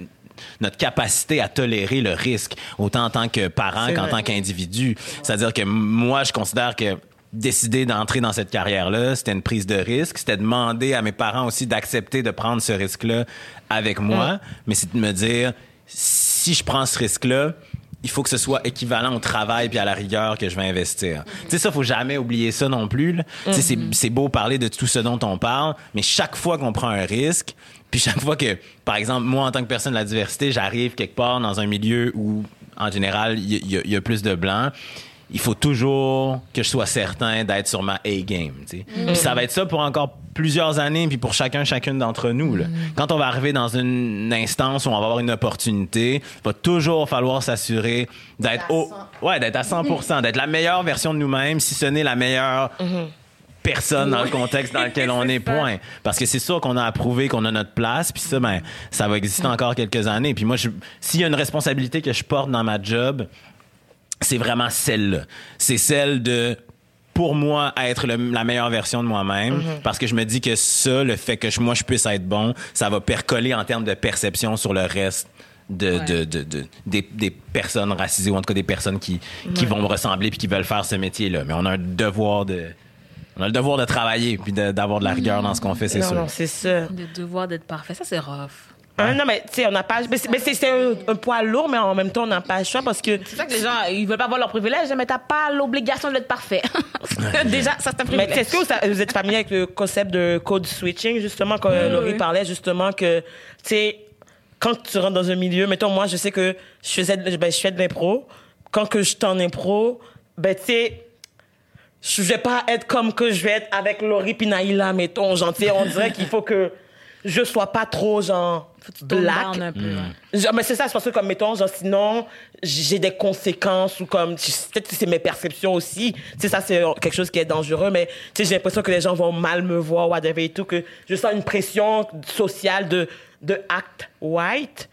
notre capacité à tolérer le risque, autant en tant que parent qu'en tant qu'individu. C'est-à-dire que moi, je considère que décider d'entrer dans cette carrière-là, c'était une prise de risque. C'était demander à mes parents aussi d'accepter de prendre ce risque-là avec moi. Mais c'est de me dire, si je prends ce risque-là, il faut que ce soit équivalent au travail puis à la rigueur que je vais investir. Tu sais, ça, faut jamais oublier ça non plus. sais, c'est- beau parler de tout ce dont on parle, mais chaque fois qu'on prend un risque, puis chaque fois que, par exemple, moi, en tant que personne de la diversité, j'arrive quelque part dans un milieu où, en général, il y, y a plus de blancs, il faut toujours que je sois certain d'être sur ma A-game. tu sais. Puis ça va être ça pour encore plusieurs années, puis pour chacun, chacune d'entre nous. Là. Quand on va arriver dans une instance où on va avoir une opportunité, il va toujours falloir s'assurer d'être au, ouais, d'être à 100%, d'être la meilleure version de nous-mêmes, si ce n'est la meilleure personne dans le contexte dans lequel on est, point. Parce que c'est sûr qu'on a approuvé qu'on a notre place, puis ça, ben, ça va exister encore quelques années. Puis moi, s'il y a une responsabilité que je porte dans ma job, c'est vraiment celle-là. C'est celle de, pour moi, être le- la meilleure version de moi-même. Parce que je me dis que ça, le fait que je- moi, je puisse être bon, ça va percoler en termes de perception sur le reste. De, de, de, de- des, des personnes racisées ou en tout cas des personnes qui, qui vont me ressembler puis qui veulent faire ce métier-là. Mais on a un devoir de, on a le devoir de travailler puis d'avoir de la rigueur dans ce qu'on fait, c'est sûr. non, c'est ça. Le devoir d'être parfait, ça c'est rough. Hein, non, mais tu sais, on n'a pas. Mais c'est- mais un, un poids lourd, mais en même temps, on n'a pas le choix parce que. C'est ça que les gens, ils veulent pas avoir leur privilège, mais t'as pas l'obligation d'être parfait. Déjà, ça c'est un Mais privilège. est-ce que vous, vous êtes familier avec le concept de code switching, justement, quand Laurie oui. parlait, justement, que, tu sais, quand tu rentres dans un milieu, mettons, moi, je sais que je faisais, de- ben, je fais de l'impro. Quand que je suis en impro, ben, tu sais, je vais pas être comme que je vais être avec Laurie puis Naïla, mettons, genre, tu sais, on dirait qu'il faut que je sois pas trop, genre, Tone black. down un peu, ouais. Genre, mais c'est ça, c'est parce que comme mettons, genre sinon j'ai des conséquences ou comme peut-être que c'est mes perceptions aussi. Tu sais ça c'est quelque chose qui est dangereux, mais tu sais j'ai l'impression que les gens vont mal me voir whatever et tout que je sens une pression sociale de de act white.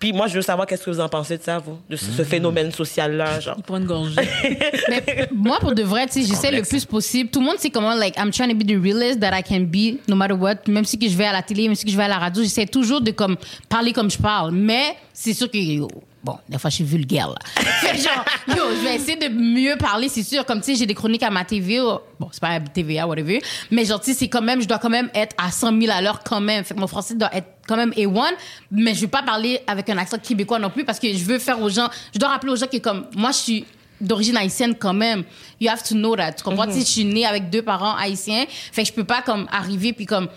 Puis moi je veux savoir qu'est-ce que vous en pensez de ça vous, de ce, ce phénomène social là genre. Ils prennent une gorgée. Mais moi, pour de vrai, tu sais, j'essaie le plus possible. Tout le monde sait comment, like, I'm trying to be the realest that I can be, no matter what. Même si que je vais à la télé, même si que je vais à la radio, j'essaie toujours de, comme, parler comme je parle. Mais c'est sûr que, yo, bon, des fois, je suis vulgaire, là. Fait genre, yo, je vais essayer de mieux parler, c'est sûr. Comme, tu sais, j'ai des chroniques à ma TV. oh, Bon, c'est pas TVA, whatever. Mais genre, tu sais, c'est quand même, je dois quand même être à 100 000 à l'heure quand même. Fait que mon français doit être quand même A1. Mais je vais pas parler avec un accent québécois non plus parce que je veux faire aux gens, je dois rappeler aux gens que comme, moi, je suis, d'origine haïtienne quand même. You have to know that. Tu comprends? Tu sais, je suis née avec deux parents haïtiens. Fait que je peux pas comme arriver puis comme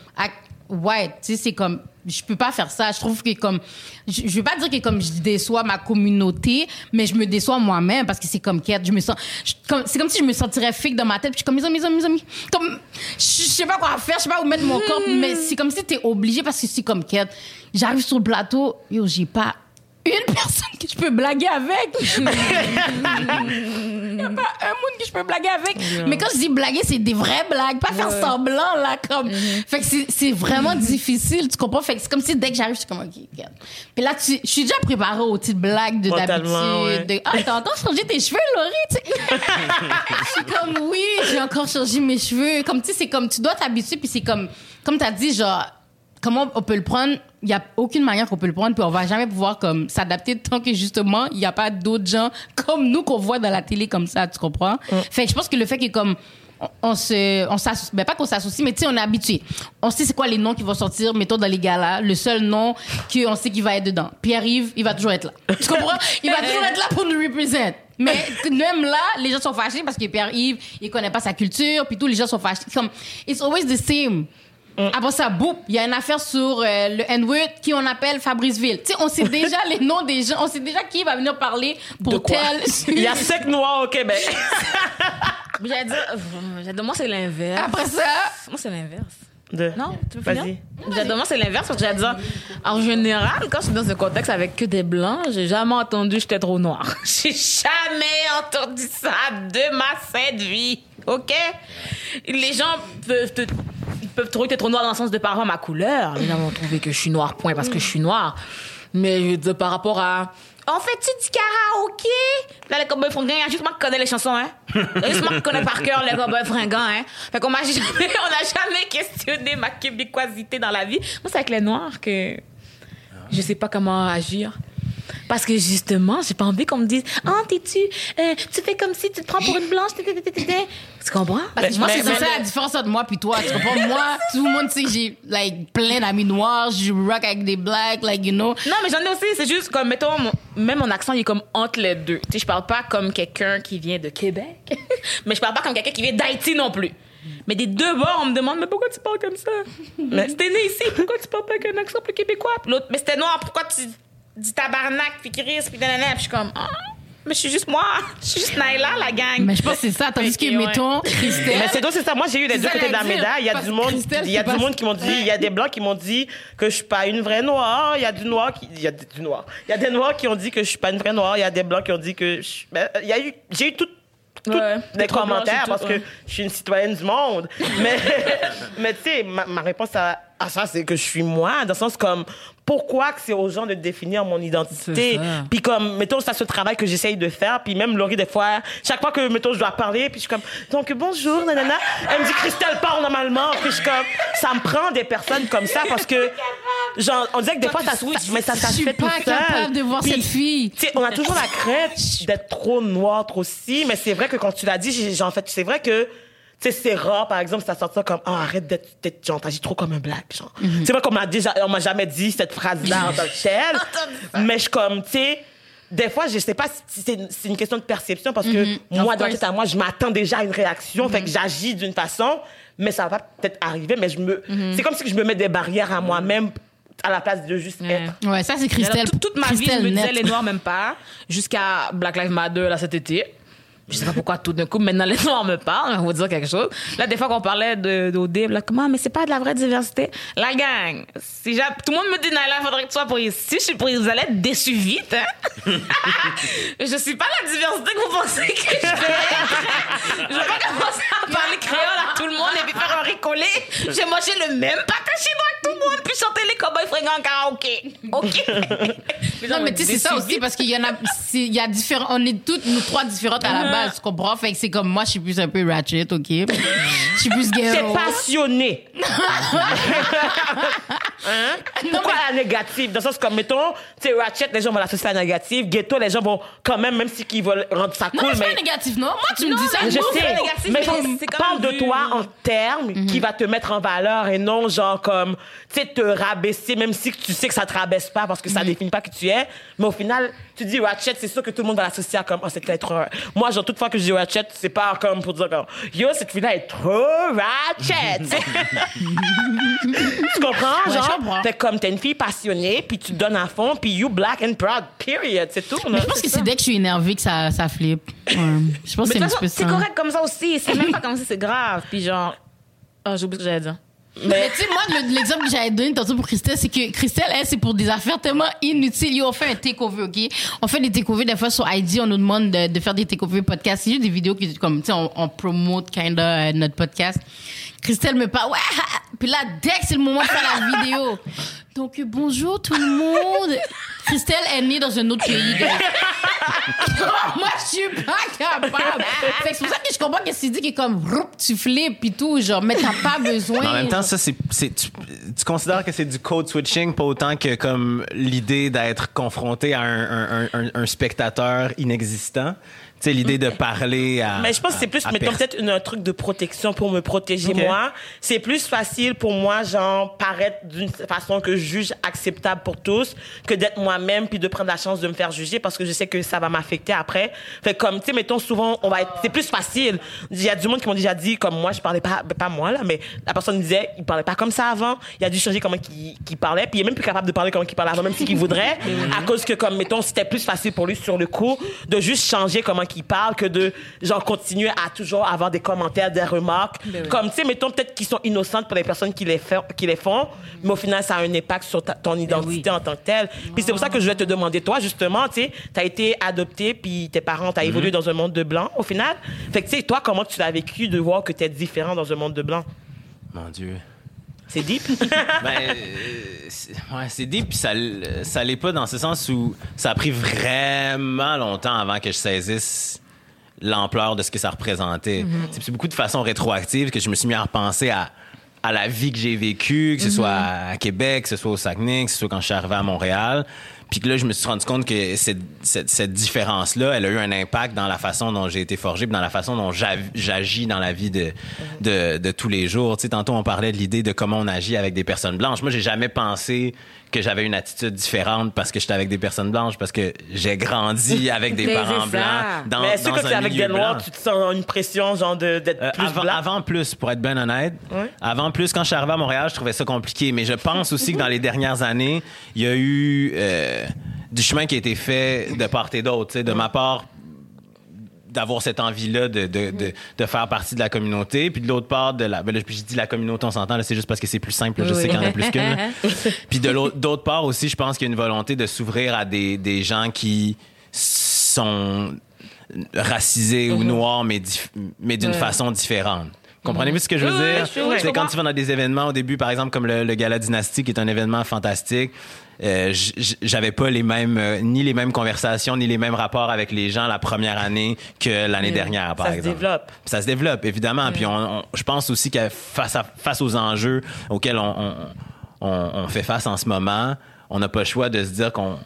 white. Tu sais, c'est comme je peux pas faire ça. Je trouve que comme je, je veux pas dire que comme je déçois ma communauté, mais je me déçois moi-même parce que c'est comme quête. Je me sens c'est comme si je me sentirais fake dans ma tête. Puis je suis comme mes amis, mes amis, mes amis. Comme je sais pas quoi faire, je sais pas où mettre mon corps, mais c'est comme si t'es obligé parce que c'est comme quête. J'arrive sur le plateau, yo, j'ai pas une personne que je peux blaguer avec. Il n'y a pas un monde que je peux blaguer avec. Mais quand je dis blaguer, c'est des vraies blagues, pas faire semblant, là, comme. Fait que c'est- vraiment difficile, tu comprends? Fait que c'est comme si dès que j'arrive, je suis comme, OK, regarde. Puis là, tu- je suis déjà préparée aux petites blagues de d'habitude. ouais. Ah, t'as encore changé tes cheveux, Laurie? Tu sais? je suis comme, oui, j'ai encore changé mes cheveux. Comme, tu sais, c'est comme, tu dois t'habituer, puis c'est comme, comme t'as dit, genre, comment on peut le prendre il y a aucune manière qu'on peut le prendre puis on va jamais pouvoir comme s'adapter tant que justement il y a pas d'autres gens comme nous qu'on voit dans la télé comme ça tu comprends? Fait que je pense que le fait que comme on, on se on s'associe ben pas qu'on s'associe mais tu sais on est habitué. On sait c'est quoi les noms qui vont sortir mettons dans les galas le seul nom qu'on sait qui va être dedans. Pierre-Yves il va toujours être là. Tu comprends? Il va toujours être là pour nous représenter mais même là, les gens sont fâchés parce que Pierre-Yves, il connaît pas sa culture, puis tous les gens sont fâchés. Comme, it's always the same. Après ça, boum, il y a une affaire sur euh, le N-word qui on appelle Fabriceville. Tu sais, on sait déjà les noms des gens, on sait déjà qui va venir parler De pour quoi? tel. Il y a cinq noirs au Québec. J'allais dire, euh, moi c'est l'inverse. Après ça, Moi c'est l'inverse. De... Non, tu veux finir? Vas-y. J'allais dire, moi c'est l'inverse parce que j'allais dire, en général, quand je suis dans un contexte avec que des blancs, j'ai jamais entendu j'étais trop noir. J'ai jamais entendu ça de ma sainte vie. OK? Les gens peuvent te ils peuvent trouver que t'es trop noir dans le sens de par rapport à ma couleur. Les gens vont trouver que je suis noir, point, parce que je suis noire. Mais je veux dire, par rapport à. En fait-tu du karaoké? Là, les cowboys fringants, il y a juste moi qui connais les chansons, hein? Il y a juste moi qui connais par cœur les cowboys fringants, hein? Fait qu'on m'a jamais, on n'a jamais questionné ma québécoisité dans la vie. Moi, c'est avec les noirs que je sais pas comment agir. Parce que justement, j'ai pas envie qu'on me dise Ah, t'es-tu. euh, tu fais comme si tu te prends pour une blanche. Tu comprends? parce que moi, mais- c'est ça la différence entre moi puis toi. Tu comprends? Moi, tout le monde sait que j'ai, like, plein d'amis noirs, je rock avec des blacks, like, you know. Non, mais j'en ai aussi. C'est juste comme, mettons, mon- même mon accent, il est comme entre les deux. Tu sais, je parle pas comme quelqu'un qui vient de Québec, mais je parle pas comme quelqu'un qui vient d'Haïti non plus. Mais des deux bords, on me demande, mais pourquoi tu parles comme ça? Mais c'était né ici, pourquoi tu parles pas avec un accent plus québécois? L'autre, mais c'était noir, pourquoi tu dis tabarnak, puis Chris, puis nanana, puis je suis comme, ah. Mais je suis juste moi. Je suis juste Naila, la gang. Mais je pense que c'est ça. Tandis que, ouais. mettons, Christelle. Mais c'est donc c'est ça. Moi, j'ai eu les C'est deux côtés de la médaille. Il y a du monde, il y a du monde qui m'ont dit, il y a des blancs qui m'ont dit que je suis pas une vraie noire. Il y a du noir qui, il y a du noir. Il y a des noirs qui ont dit que je suis pas une vraie noire. Il y a des blancs qui ont dit que je, ben, il y a eu, j'ai eu tout. tous Ouais, les des commentaires tout, parce ouais. que je suis une citoyenne du monde. Mais, mais tu sais, ma, ma réponse à, à ça, c'est que je suis moi, dans le sens comme, pourquoi que c'est aux gens de définir mon identité? Puis comme, mettons, ça, ce travail que j'essaye de faire. Puis même Laurie, des fois, chaque fois que, mettons, je dois parler, puis je suis comme, donc bonjour, nanana. Elle me dit, Christelle, parle normalement. Puis je suis comme, ça me prend des personnes comme ça parce que, genre, on dirait que des fois, ça, ça- mais ça, ça je se suis fait tout pas seul. capable de voir Puis, cette fille. on a toujours la crainte d'être trop noir, trop si, mais c'est vrai que quand tu l'as dit, j'ai, j'ai- en fait, c'est vrai que, tu sais, c'est rare, par exemple, ça sort ça comme, oh, arrête d'être, d'être, genre, t'agis trop comme un black, genre. Mhm. C'est vrai qu'on m'a déjà, on m'a jamais dit cette phrase-là en tant que telle, mais je comme, tu sais, des fois, je sais pas si c'est, c'est une question de perception parce que Mhm. moi, dans à moi, je m'attends déjà à une réaction, fait que j'agis d'une façon, mais ça va pas peut-être arriver, mais je me, Mhm. c'est comme si je me mets des barrières à moi-même à la place de juste Ouais. être. Ouais, ça, c'est alors, Christelle. toute, toute ma vie, je me disais net. les Noirs m'aiment pas, jusqu'à Black Lives Matter, là, cet été. Je sais pas pourquoi tout d'un coup, maintenant les Noirs me parlent, on va dire quelque chose. Là, des fois qu'on parlait de, d'OD, là, comment, mais c'est pas de la vraie diversité. La gang, si tout le monde me dit, Naila, faudrait que tu sois pour ici. Si je suis pour vous allez être déçus vite, hein. je suis pas la diversité que vous pensez que je vais. Je vais pas commencer à parler créole à tout le monde et puis faire un ricolé. J'ai mangé le même pâté chinois que tout le monde, puis chanter les cowboys fringants en karaoké. OK? Non, mais tu sais, c'est ça aussi parce qu'il y en a, il y a différents, on est toutes, nous trois différentes à la base, tu comprends? Fait que c'est comme moi, je suis plus un peu ratchet, ok? Je suis plus T'es ghetto. passionné. hein? Pourquoi la négative? Dans le sens comme, mettons, tu sais, Ratchet, les gens vont l'associer à la négative. Ghetto, les gens vont quand même, même si qu'ils veulent rendre ça Non, cool, mais c'est mais... pas négatif, non? Moi, tu me Non, dis ça, Je Non, c'est sais, pas négatif, mais mais c'est parle de toi en termes qui va te mettre en valeur et non genre comme, tu sais, te rabaisser, même si tu sais que ça te rabaisse pas parce que ça définit pas qui tu es. Mais au final, tu dis Ratchet, c'est sûr que tout le monde va l'associer à comme, oh, c'est être un... Moi, genre, toute fois que je dis Ratchet, c'est pas comme pour dire comme, yo, cette fille-là est trop Ratchet, tu comprends, Ouais, genre? je comprends. Fait comme t'es une fille passionnée, puis tu donnes à fond, puis you black and proud, period, c'est tout. Mais je pense que c'est dès que je suis énervée que ça, ça flippe. Ouais. Je pense que c'est un petit peu façon, c'est ça. correct comme ça aussi. C'est même pas comme si c'est grave. Puis genre, oh, j'ai oublié ce que j'allais dire. Mais tu sais, moi, le- l'exemple que j'avais donné tantôt pour Christelle, c'est que Christelle, elle, c'est pour des affaires tellement inutiles. Yo, on fait un takeover, OK? On fait des takeovers, des fois, sur IG, on nous demande de, faire des takeovers podcasts. C'est juste des vidéos qui, comme, tu sais, on, on promote, kinda, euh, notre podcast. Christelle me parle, ouais, ha, ha. puis là, dès que c'est le moment de faire la vidéo. Donc, bonjour tout le monde. Christelle est née dans un autre pays. Moi, je suis pas capable. Fait que c'est pour ça que je comprends que c'est dit que comme, roup, tu flippes et tout, genre, mais t'as pas besoin. En même temps, ça, c'est, c'est- tu, tu considères que c'est du code switching, pas autant que comme l'idée d'être confronté à un, un- un- un spectateur inexistant. Sais, l'idée de parler à. Mais je pense que c'est plus, mettons, peut-être un truc de protection pour me protéger moi. C'est plus facile pour moi, genre, paraître d'une façon que je juge acceptable pour tous, que d'être moi-même puis de prendre la chance de me faire juger parce que je sais que ça va m'affecter après. Fait comme, tu sais, mettons, souvent, on va être, c'est plus facile. Il y a du monde qui m'ont déjà dit, comme moi, je parlais pas, pas moi, là, mais la personne disait, il parlait pas comme ça avant. Il a dû changer comment qu'il qu'il parlait, puis il est même plus capable de parler comme il parlait avant, même s'il voudrait, à cause que, comme, mettons, c'était plus facile pour lui sur le coup de juste changer comment qu'il parle que de, genre, continuer à toujours avoir des commentaires, des remarques. Comme, tu sais, mettons, peut-être qu'ils sont innocentes pour les personnes qui les, font, qui les font, mais au final, ça a un impact sur ta- ton identité en tant que telle. Puis c'est pour ça que je vais te demander, toi, justement, tu sais, t'as été adopté, puis tes parents, t'as évolué dans un monde de blanc, au final. Fait que, tu sais, toi, comment tu l'as vécu de voir que t'es différent dans un monde de blanc? Mon Dieu. C'est deep? Ben, euh, c'est- ouais, c'est deep, puis ça, ça l'est pas dans ce sens où ça a pris vraiment longtemps avant que je saisisse l'ampleur de ce que ça représentait. C'est- C'est beaucoup de façon rétroactive que je me suis mis à repenser à, à la vie que j'ai vécue, que ce soit à Québec, que ce soit au Saguenay, que ce soit quand je suis arrivé à Montréal. Puis que là, je me suis rendu compte que cette, cette, différence-là, elle a eu un impact dans la façon dont j'ai été forgé, dans la façon dont j'ag- j'agis dans la vie de, de, de tous les jours. Tu sais, tantôt, on parlait de l'idée de comment on agit avec des personnes blanches. Moi, j'ai jamais pensé que j'avais une attitude différente parce que j'étais avec des personnes blanches, parce que j'ai grandi avec des parents blancs dans, mais est-ce que un c'est avec des noirs, blanc. tu te sens une pression, genre, de- d'être Euh, plus avant, blanc? avant plus, pour être bien honnête. Avant plus, quand je suis arrivé à Montréal, je trouvais ça compliqué. Mais je pense aussi que dans les dernières années, il y a eu euh, du chemin qui a été fait de part et d'autre. tu sais, De ma part, d'avoir cette envie-là de, de, de, de faire partie de la communauté. Puis de l'autre part, de la, ben là, je dis la communauté, on s'entend, c'est juste parce que c'est plus simple. là, Je sais qu'il y en a plus qu'une. Puis de l'autre d'autre part aussi, je pense qu'il y a une volonté de s'ouvrir à des, des gens qui sont racisés ou noirs, mais, mais d'une façon différente. Comprenez-vous ce que je veux Oui, oui, dire? oui, C'est quand tu vas dans des événements au début, par exemple, comme le, le Gala Dynastie, qui est un événement fantastique, euh, j'avais pas les mêmes, euh, ni les mêmes conversations, ni les mêmes rapports avec les gens la première année que l'année dernière, par Ça se exemple. développe. Ça se développe, évidemment. Puis on, on- je pense aussi que face, à, face aux enjeux auxquels on- on fait face en ce moment, on n'a pas le choix de se dire qu'on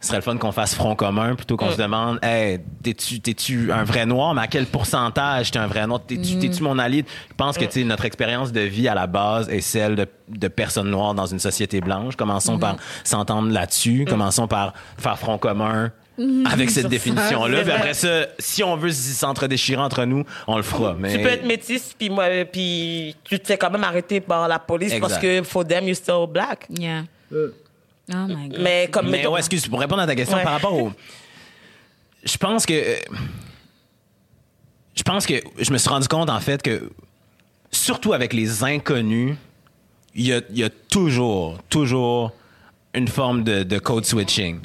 ce serait le fun qu'on fasse front commun plutôt qu'on se demande hey, t'es-tu, t'es-tu un vrai noir, mais à quel pourcentage t'es un vrai noir? T'es-tu, t'es-tu mon allié? Je pense que tu notre expérience de vie à la base est celle de, de personnes noires dans une société blanche. Commençons par s'entendre là-dessus. Commençons par faire front commun. Avec cette définition-là. Puis après ça, si on veut s'entre-déchirer entre nous, on le fera. Mais... Tu peux être métisse, puis moi, euh, puis tu te fais quand même arrêter par la police parce que for them, you're still black. Yeah. Oh my God. Mais comme Mais mettons- ouais, excuse, pour répondre à ta question Ouais. par rapport au. Je pense que. euh, Je pense que je me suis rendu compte, en fait, que surtout avec les inconnus, il y a, il y a toujours, toujours une forme de, de code switching.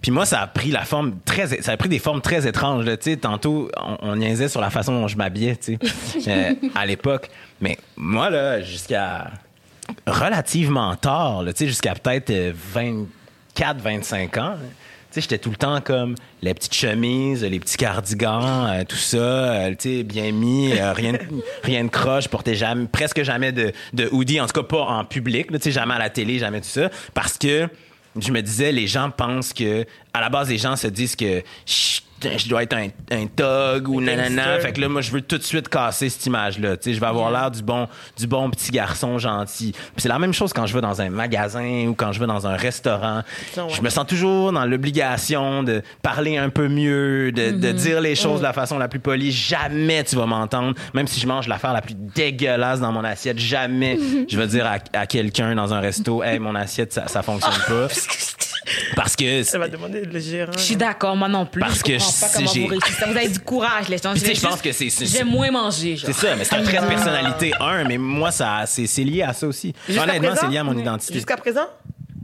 Puis moi, ça a pris la forme très, ça a pris des formes très étranges. là. Tu sais, tantôt, on, on niaisait sur la façon dont je m'habillais, tu sais, euh, à l'époque. Mais moi, là, jusqu'à relativement tard, jusqu'à peut-être euh, 24, 25 ans. j'étais tout le temps comme les petites chemises, les petits cardigans, euh, tout ça, euh, tu bien mis, euh, rien, de, rien de croche, je portais jamais, presque jamais de, de hoodie, en tout cas pas en public, tu sais, jamais à la télé, jamais tout ça, parce que je me disais, les gens pensent que, à la base, les gens se disent que je dois être un, un thug ou nanana. Fait que là, moi, je veux tout de suite casser cette image-là. Tu sais, je vais avoir l'air du bon, du bon petit garçon gentil. Puis c'est la même chose quand je vais dans un magasin ou quand je vais dans un restaurant. Ça, ouais. Je me sens toujours dans l'obligation de parler un peu mieux, de, de dire les choses de la façon la plus polie. Jamais tu vas m'entendre. Même si je mange l'affaire la plus dégueulasse dans mon assiette, jamais je vais dire à, à quelqu'un dans un resto, hey, mon assiette, ça, ça fonctionne pas. Parce que Ça va demander le gérant. Je suis d'accord, moi non plus. Parce je que comprends pas je- comment j'ai- vous réussissez. Vous avez du courage, les gens. Je pense que c'est- J'aime moins manger. C'est ça, mais c'est un trait de personnalité, un, mais moi, ça, c'est, c'est lié à ça aussi. Honnêtement, c'est lié à mon identité. Jusqu'à présent?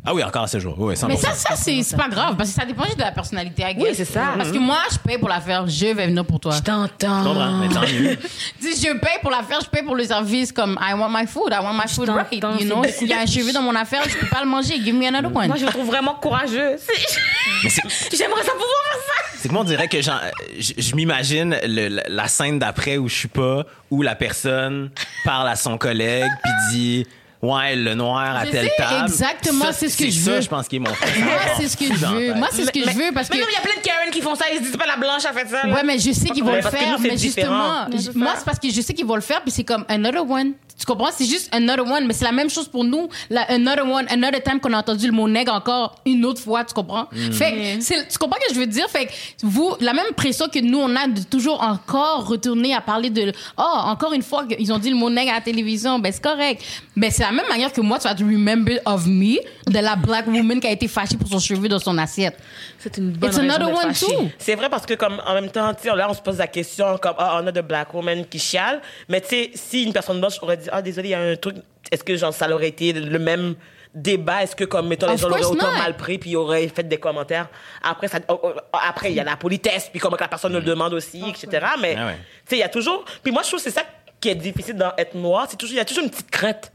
Ah oui, encore à ce jour. Oui, 100%. Mais ça, ça c'est c'est pas grave parce que ça dépend juste de la personnalité. I guess. Oui, c'est ça. Parce que moi, je paye pour la faire, je vais venir pour toi. Je t'entends. Je comprends, mais tant mieux. Si je paye pour la faire, je paye pour le service comme I want my food, I want my food right. t'entends, You know, c'est- s'il y a un cheveu dans mon affaire, je peux pas le manger. Give me another one. Moi, je me trouve vraiment courageux. Mais c'est, J'aimerais ça pouvoir faire ça. c'est que moi, on dirait que j'en- je, je m'imagine le- la- la scène d'après où je suis pas, où la personne parle à son collègue puis dit Ouais, le noir à Je telle sais table. exactement, Ça, c'est ce que je ça, veux. je pense qu'il est mon Moi, c'est ce que je veux. Moi, c'est ce que je veux parce que. Mais non, il y a plein de Karen qui font ça. Ils se disent pas la blanche a fait ça. là. Ouais, mais je sais qu'ils vont Ouais, le faire, nous, mais justement, moi, c'est parce que je sais qu'ils vont le faire, puis c'est comme another one. Tu comprends? C'est juste another one, mais c'est la même chose pour nous. La another one, another time qu'on a entendu le mot nègre encore une autre fois, tu comprends? Fait que, c'est- tu comprends ce que je veux dire? Fait que vous, la même pression que nous, on a de toujours encore retourner à parler de, oh, encore une fois, ils ont dit le mot nègre à la télévision, ben c'est correct. Ben c'est la même manière que moi, tu vas te remember of me, de la black woman qui a été fâchée pour son cheveu dans son assiette. C'est une bonne It's another one too. C'est vrai parce que comme en même temps, là on se pose la question comme ah on a de black women qui chialent, mais tu sais si une personne blanche aurait dit ah désolé il y a un truc, est-ce que genre ça aurait été le même débat, est-ce que comme mettons les Of gens l'auraient autant not. mal pris puis ils auraient fait des commentaires? Après ça, oh, oh, après il y a la politesse puis comment que la personne le demande aussi, etc. Mais Ah ouais. tu sais il y a toujours, puis moi je trouve que c'est ça qui est difficile dans être noir, c'est toujours il y a toujours une petite crainte,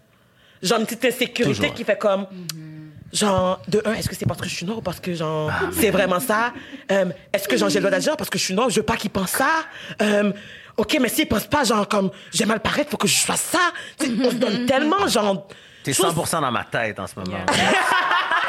genre une petite insécurité Toujours. qui fait comme Genre, de un, est-ce que c'est parce que je suis noire ou parce que, genre, c'est vraiment ça? Euh, est-ce que, genre, j'ai le droit d'agir parce que je suis noire? Je veux pas qu'ils pensent ça. Euh, OK, mais s'ils pensent pas, genre, comme, j'ai mal paraître, faut que je fasse ça. Tu sais, on se donne tellement, genre. T'es chose- 100% dans ma tête en ce moment.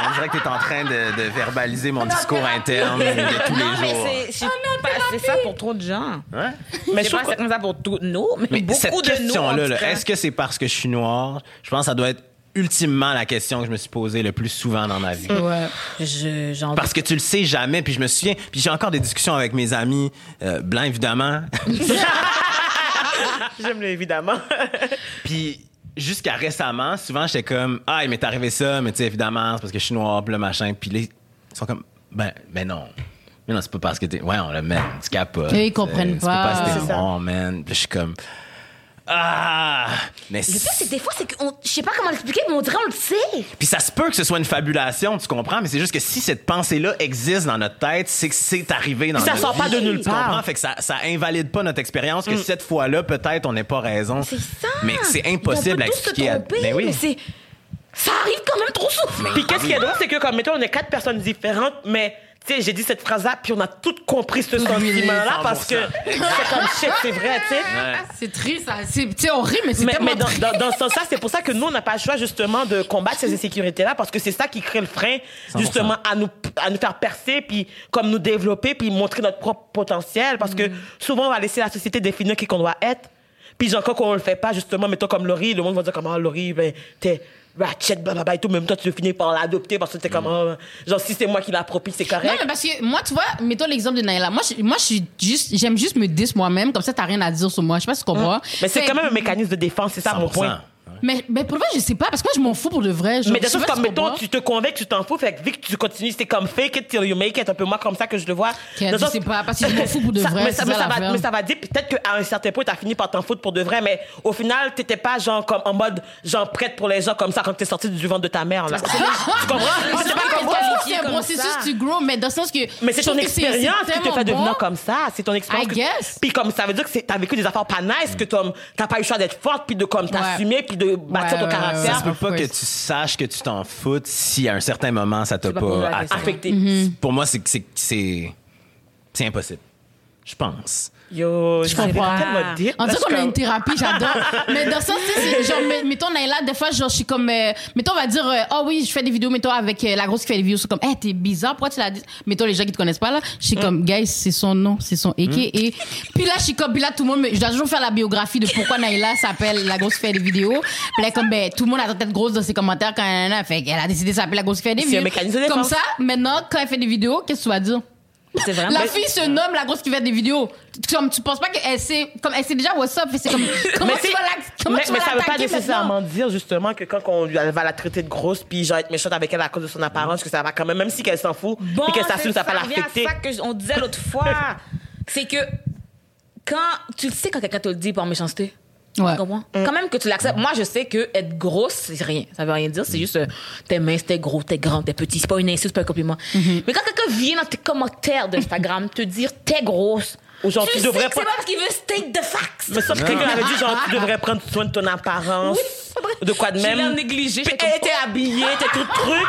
On dirait que t'es en train de, de verbaliser mon discours interne de tous les Non, mais jours. c'est- c'est pas- c'est ça pour trop de gens. Ouais? Mais Je trouve si c'est comme ça pour tous nous, mais, Mais beaucoup cette de question-là, tout là, est-ce que c'est parce que je suis noir? Je pense que ça doit être ultimement la question que je me suis posée le plus souvent dans ma vie. Ouais. Je- j'en Parce que tu le sais jamais, puis je me souviens, puis j'ai encore des discussions avec mes amis euh, blancs évidemment, J'aime le évidemment. puis jusqu'à récemment, souvent j'étais comme ah il m'est arrivé ça, mais tu sais évidemment c'est parce que je suis noir, puis le machin, puis là ils sont comme ben ben non, Mais non, c'est pas parce que t'es. Ouais, on le met. Tu capotes. Ils comprennent C'est pas parce pas. que t'es man. Puis je suis comme. Ah! Mais Le pire, c'est que des fois, c'est que on- je sais pas comment l'expliquer, mais on dirait on le sait. Puis ça se peut que ce soit une fabulation, tu comprends, mais c'est juste que si cette pensée-là existe dans notre tête, c'est que c'est arrivé dans ça notre sort pas de nulle tu part. comprends? Fait que ça, ça invalide pas notre expérience, que cette fois-là, peut-être, on n'ait pas raison. C'est ça. Mais c'est impossible à expliquer. à- tromper, Mais oui. mais c'est. Ça arrive quand même trop souvent. Puis qu'est-ce qui est drôle, c'est que comme mettons, on est quatre personnes différentes, mais tu sais, j'ai dit cette phrase-là, puis on a toutes compris ce sentiment-là parce que c'est comme shit, c'est vrai, tu sais. Ouais. C'est triste, ça. C'est, tu sais, on rit, mais c'est Mais, tellement mais dans, dans, dans ce sens-là, c'est pour ça que nous, on n'a pas le choix justement de combattre ces insécurités-là parce que c'est ça qui crée le frein 100%. justement à nous, à nous faire percer, puis comme nous développer, puis montrer notre propre potentiel parce que souvent, on va laisser la société définir qui qu'on doit être. Puis genre, quand on le fait pas, justement, mettons comme Laurie, le monde va dire comment Laurie, ben, t'es ratchet, blablabla et tout, même toi, tu finis par l'adopter parce que t'es comme, ah, genre, si c'est moi qui l'approprie, c'est correct. Non, mais parce que moi, tu vois, mettons l'exemple de Naila. Moi, je, moi, je suis juste, j'aime juste me dis moi-même, comme ça, t'as rien à dire sur moi. Je sais pas si tu comprends. Mais c'est Fait- quand même un mécanisme de défense, c'est ça mon 100%. point. Mais, mais pour le vrai, je sais pas, parce que moi, je m'en fous pour de vrai. genre, Mais de toute comme, mettons, tu te convaincs que tu t'en fous, fait que vu que tu continues, c'est comme fake it till you make it, un peu moi comme ça que je le vois. Je sais pas, parce que je m'en fous pour de vrai, Mais ça, c'est mais ça ça va, mais ça va dire, peut-être qu'à un certain point, t'as fini par t'en foutre pour de vrai, mais au final, t'étais pas genre comme en mode, genre prête pour les gens comme ça quand t'es sorti du ventre de ta mère, là. tu comprends? C'est pas comme c'est un processus, ça. tu grow, mais dans le sens que. Mais c'est ton expérience c'est qui te fait devenir comme ça. C'est ton expérience. Puis comme ça veut dire que t'as vécu des affaires pas nice, que t'as t'as pas eu le choix d'être forte, puis de comme t'assumer, puis de bâtir Ouais, ton ouais, caractère. Ça se peut pas que tu saches que tu t'en foutes si à un certain moment ça t'a pas. Affecté. Mm-hmm. Pour moi, c'est c'est c'est c'est impossible. Je pense. Yo, je comprends. tellement dire. On dirait Parce qu'on a une thérapie, j'adore. mais dans tu sais, c'est genre, mettons, Naila, des fois, genre, je suis comme, euh, mettons, on va dire, euh, oh oui, je fais des vidéos, mettons, avec euh, la grosse qui fait des vidéos, c'est comme, hey, t'es bizarre, pourquoi tu l'as dit? Mettons, les gens qui te connaissent pas, là, je suis comme, guys, c'est son nom, c'est son AK. Et puis là, je suis comme, puis là, tout le monde, me- je dois toujours faire la biographie de pourquoi Naila s'appelle la grosse qui fait des vidéos. Puis là, comme, ben, tout le monde a la tête grosse dans ses commentaires quand elle, a fait qu'elle a décidé de s'appeler la grosse qui fait des C'est vidéos. un mécanisme de Comme défense. ça, maintenant, quand elle fait des vidéos, qu'est-ce que tu vas dire? C'est vraiment. La fille se nomme la grosse qui fait des vidéos. Comme tu penses pas qu'elle sait, comme elle sait déjà what's up, c'est comme comment Mais, tu c'est- vas la, comment mais, tu mais vas ça veut pas nécessairement dire justement que quand on elle va la traiter de grosse puis genre être méchante avec elle à cause de son apparence que ça va quand même même si qu'elle s'en fout Bon, puis qu'elle s'assume c'est- ça va l'affecter. à ça que on disait l'autre fois. c'est que quand tu le sais quand quelqu'un te le dit par méchanceté? Ouais. Tu comprends? Quand même que tu l'acceptes. Moi, je sais que être grosse, c'est rien. Ça veut rien dire. C'est juste euh, t'es mince, t'es gros, t'es grand, t'es petit. C'est pas une insulte, c'est pas un compliment. Mais quand quelqu'un vient dans tes commentaires d'Instagram te dire t'es grosse, Ou genre, tu tu sais devrais que c'est pas- pas parce qu'il veut state the facts. Mais sauf que quelqu'un avait dit genre tu devrais prendre soin de ton apparence Oui, c'est vrai. de quoi de même. négligé, Puis elle était habillée, t'es tout truc.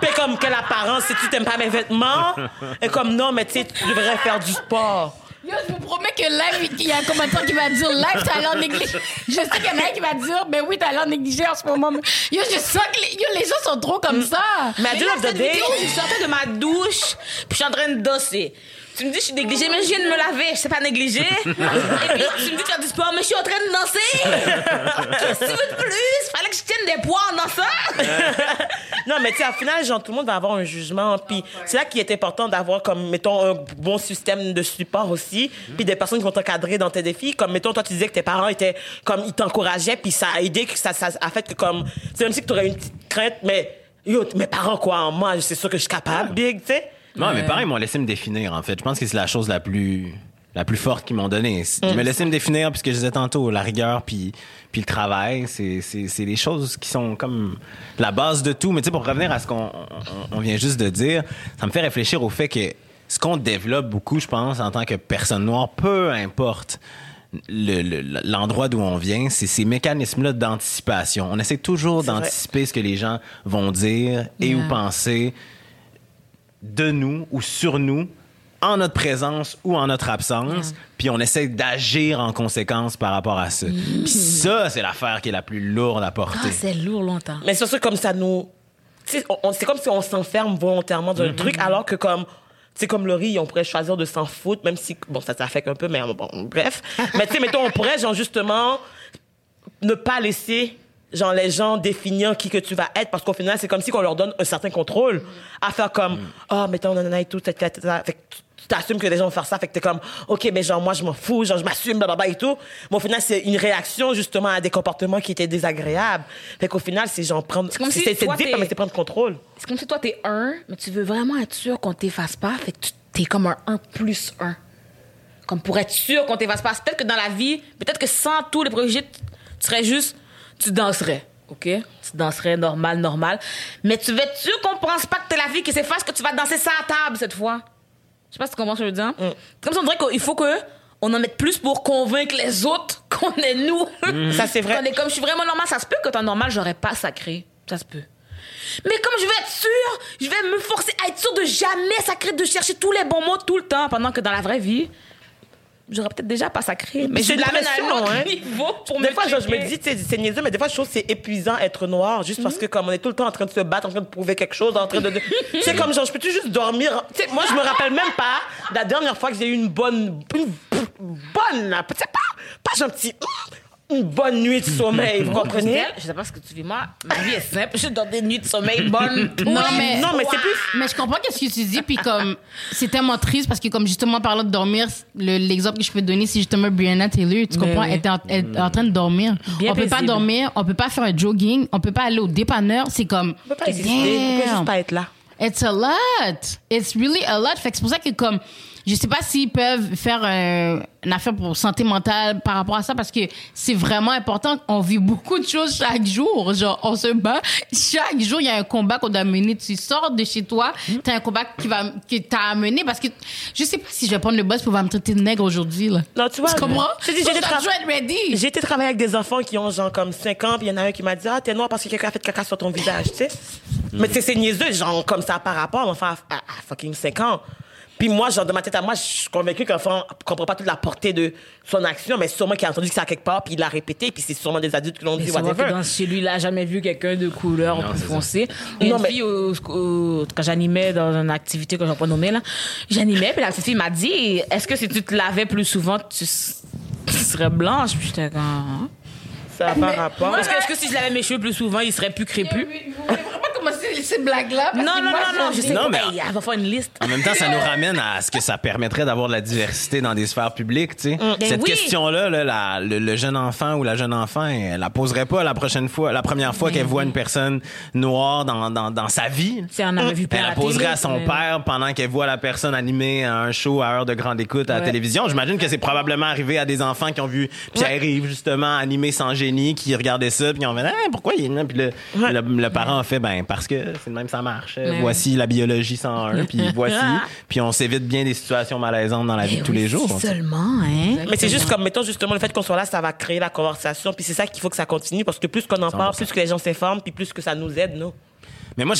Puis comme quelle apparence si tu t'aimes pas mes vêtements? Et comme non mais tu sais tu devrais faire du sport. Yo, je vous promets que live, il y a un commentaire qui va dire live, t'as l'air négligé. Je sais qu'il y en a un qui va dire, ben oui, t'as l'air négligé en ce moment. Yo, je sens que les, yo, les gens sont trop comme ça. Mais à vidéo, je sortais de ma douche, puis je suis en train de dosser. Tu me dis, je suis négligée, mais je viens de me laver, je sais pas négliger. Et puis, tu me dis, tu fais du sport, mais je suis en train de danser. Qu'est-ce que tu veux de plus? Fallait que je tienne des poids en dansant. Non, mais tu sais, au final, genre, tout le monde va avoir un jugement. Puis c'est là qu'il est important d'avoir, comme, mettons, un bon système de support aussi. Puis des personnes qui vont t'encadrer dans tes défis. Comme, mettons, toi, tu disais que tes parents étaient, comme, ils t'encourageaient. Puis ça a aidé, que ça, ça a fait que, comme, c'est même si tu aurais une petite crainte, mais, yo, mes parents, quoi, en moi, c'est sûr que je suis capable, big, tu sais. Non, mais pareil, ils m'ont laissé me définir, en fait. Je pense que c'est la chose la plus la plus forte qu'ils m'ont donnée. Ils me laissé me définir, puisque je disais tantôt, la rigueur puis, puis le travail, c'est, c'est, c'est des choses qui sont comme la base de tout. Mais tu sais, pour revenir à ce qu'on on, on vient juste de dire, ça me fait réfléchir au fait que ce qu'on développe beaucoup, je pense, en tant que personne noire, peu importe le- le- l'endroit d'où on vient, c'est ces mécanismes-là d'anticipation. On essaie toujours d'anticiper ce que les gens vont dire et Yeah. ou penser de nous ou sur nous en notre présence ou en notre absence, puis on essaie d'agir en conséquence par rapport à ça. Puis ça, c'est l'affaire qui est la plus lourde à porter. Ah, c'est lourd longtemps. Mais c'est sûr comme ça nous. tu C'est comme si on s'enferme volontairement dans le truc, alors que comme. C'est comme Laurie, on pourrait choisir de s'en foutre, même si, bon, ça s'affecte un peu, mais bon, bref. mais tu sais, mettons, on pourrait, genre, justement, ne pas laisser, genre, les gens définir qui que tu vas être, parce qu'au final, c'est comme si on leur donne un certain contrôle à faire comme, oh, mettons, nanana et tout. Fait que tu- t'assumes que les gens vont faire ça, fait que t'es comme, OK, mais genre, moi, je m'en fous, genre, je m'assume, blablabla et tout. Mais au final, c'est une réaction, justement, à des comportements qui étaient désagréables. Fait qu'au final, c'est genre prendre, comme si c'est c'est mais c'est prendre contrôle. C'est comme si toi, t'es un, mais tu veux vraiment être sûr qu'on t'efface pas. Fait que tu t'es comme un 1 plus 1. Comme pour être sûr qu'on t'évase pas. Peut-être que dans la vie, peut-être que sans tous les préjugés, tu serais juste, tu danserais. OK? Tu danserais normal, normal. Mais tu sûr qu'on pense pas que t'es la vie qui s'efface, que tu vas danser ça à table cette fois. Je sais pas si tu comprends ce que je veux dire. Mm. Comme ça, on dirait qu'il faut que on en mette plus pour convaincre les autres qu'on est nous. Mm. Ça, c'est vrai. On est comme je suis vraiment normal. Ça se peut que t'es normal, j'aurais pas sacré. Ça se peut. Mais comme je veux être sûre, je vais me forcer à être sûre de jamais sacrer, de chercher tous les bons mots tout le temps, pendant que dans la vraie vie, j'aurais peut-être déjà pas sacré. Mais C'est je l'amène à un autre hein. niveau pour me Des fois, genre, je me dis, c'est niaiseux, mais des fois, je trouve que c'est épuisant être noir, juste parce que comme on est tout le temps en train de se battre, en train de prouver quelque chose, en train de... sais, comme genre, je peux-tu juste dormir? Moi, je me rappelle même pas la dernière fois que j'ai eu une bonne... Une bonne... là, Tu sais, pas, pas un petit... Une bonne nuit de sommeil, vous comprenez? Je sais pas ce que tu vis, moi. Ma vie est simple. Je dors des nuits de sommeil bonnes. Non, mais- Non, mais c'est plus... Mais je comprends qu'est-ce que tu dis, puis comme c'est tellement triste parce que comme justement parlant de dormir, le- l'exemple que je peux donner, c'est justement Brianna Taylor. Tu Mais comprends, oui. elle était en, elle est en train de dormir. Bien on peut pas paisible. dormir, on peut pas faire un jogging, on peut pas aller au dépanneur. C'est comme On peut pas exister, on peut juste pas être là. it's a lot, it's really a lot. Fait que c'est pour ça que comme je sais pas s'ils peuvent faire euh, une affaire pour santé mentale par rapport à ça parce que c'est vraiment important. On vit beaucoup de choses chaque jour. Genre, on se bat. Chaque jour, il y a un combat qu'on doit mener. Tu sors de chez toi, t'as un combat qui va, que t'as à mener parce que je sais pas si je vais prendre le boss pour va me traiter de nègre aujourd'hui, là. Non, tu vois... Tu comprends? J'ai été travailler avec des enfants qui ont genre comme 5 ans, puis il y en a un qui m'a dit Ah, t'es noir parce que quelqu'un a fait caca sur ton visage, tu sais. Mais tu sais, c'est niaiseux, genre comme ça par rapport à, à- à fucking 5 ans. Puis moi, genre, de ma tête à moi, je suis convaincu qu'un enfant comprend pas toute la portée de son action, mais sûrement qu'il a entendu ça quelque part, puis il l'a répété, puis c'est sûrement des adultes qui l'ont dit, que dans chez lui, il a jamais vu quelqu'un de couleur Non, plus c'est ça. foncé. Il y a Non, une mais- fille, au- au- quand j'animais dans une activité que je vais pas nommer, là, j'animais, puis la petite fille m'a dit Est-ce que si tu te lavais plus souvent, tu, serais blanche? Puis j'étais comme. Hein? Ça a pas rapport. Est-ce que, est-ce que si je lavais mes cheveux plus souvent, ils seraient plus crépus Vous voulez vraiment commencer ces blagues-là? Non, non, non, non, je sais Non, pas. mais- elle va faire une liste. En même temps, ça nous ramène à ce que ça permettrait d'avoir de la diversité dans des sphères publiques, tu sais. Ben Cette oui. question-là, là, la- le, le jeune enfant ou la jeune enfant, elle la poserait pas la prochaine fois, la première fois qu'elle voit une personne noire dans, dans, dans sa vie. Si on avait vu Elle la poserait à son mais- père pendant qu'elle voit la personne animée à un show à heure de grande écoute à la Ouais. télévision. J'imagine que c'est probablement arrivé à des enfants qui ont vu Pierre-Yves, justement, animé sans génie, qui regardaient ça, puis ils ont fait, Ah, pourquoi il est là? Puis le, le, le parent a fait, ben, parce que c'est le même, ça marche. Voici la biologie 101, puis voici. Puis on s'évite bien des situations malaisantes dans la vie de tous les jours. Seulement, hein. Mais c'est juste comme, mettons, justement, le fait qu'on soit là, ça va créer la conversation. Puis c'est ça qu'il faut que ça continue, parce que plus qu'on en parle, 100%. plus que les gens s'informent, puis plus que ça nous aide, nous. Mais moi,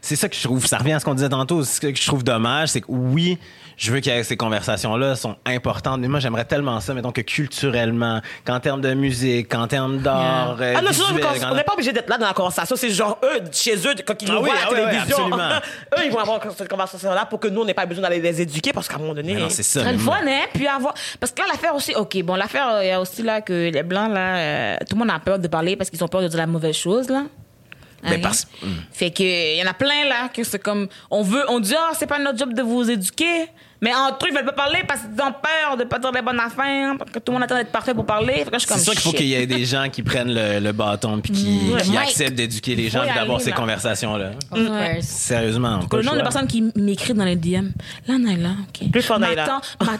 c'est ça que je trouve, ça revient à ce qu'on disait tantôt, ce que je trouve dommage, c'est que oui, je veux que ces conversations-là sont importantes, mais moi, j'aimerais tellement ça, mettons, que culturellement, qu'en termes de musique, qu'en termes d'art, euh, Ah non, visuel, on n'est pas obligé d'être là dans la conversation. C'est genre eux, chez eux, quand ils Ah nous oui, voient à ah la oui, télévision, eux, ils vont avoir cette conversation-là pour que nous, on n'ait pas besoin d'aller les éduquer parce qu'à un moment donné. C'est Ce ça. moi- fun, hein? Puis avoir. Parce que là, l'affaire aussi. OK, bon, l'affaire, euh, il y a aussi là que les Blancs, là, euh, tout le monde a peur de parler parce qu'ils ont peur de dire la mauvaise chose, là. Ben, Hein? parce- Fait que, y en a plein, là, que c'est comme. On veut, on dit, ah, c'est pas notre job de vous éduquer. Mais entre eux, ils veulent pas parler parce qu'ils ont peur de pas dire les bonnes affaires, parce que tout le monde attend d'être parfait pour parler. Fait que là, je suis comme. C'est sûr qu'il faut qu'il y ait des gens qui prennent le, le bâton puis qui, Ouais, qui Mike, acceptent d'éduquer les gens et d'avoir ces là. conversations-là. Of course. Sérieusement. pas Le nombre de personnes qui m'écrivent dans les DM. Là, Naila, OK. Plus fort, ma-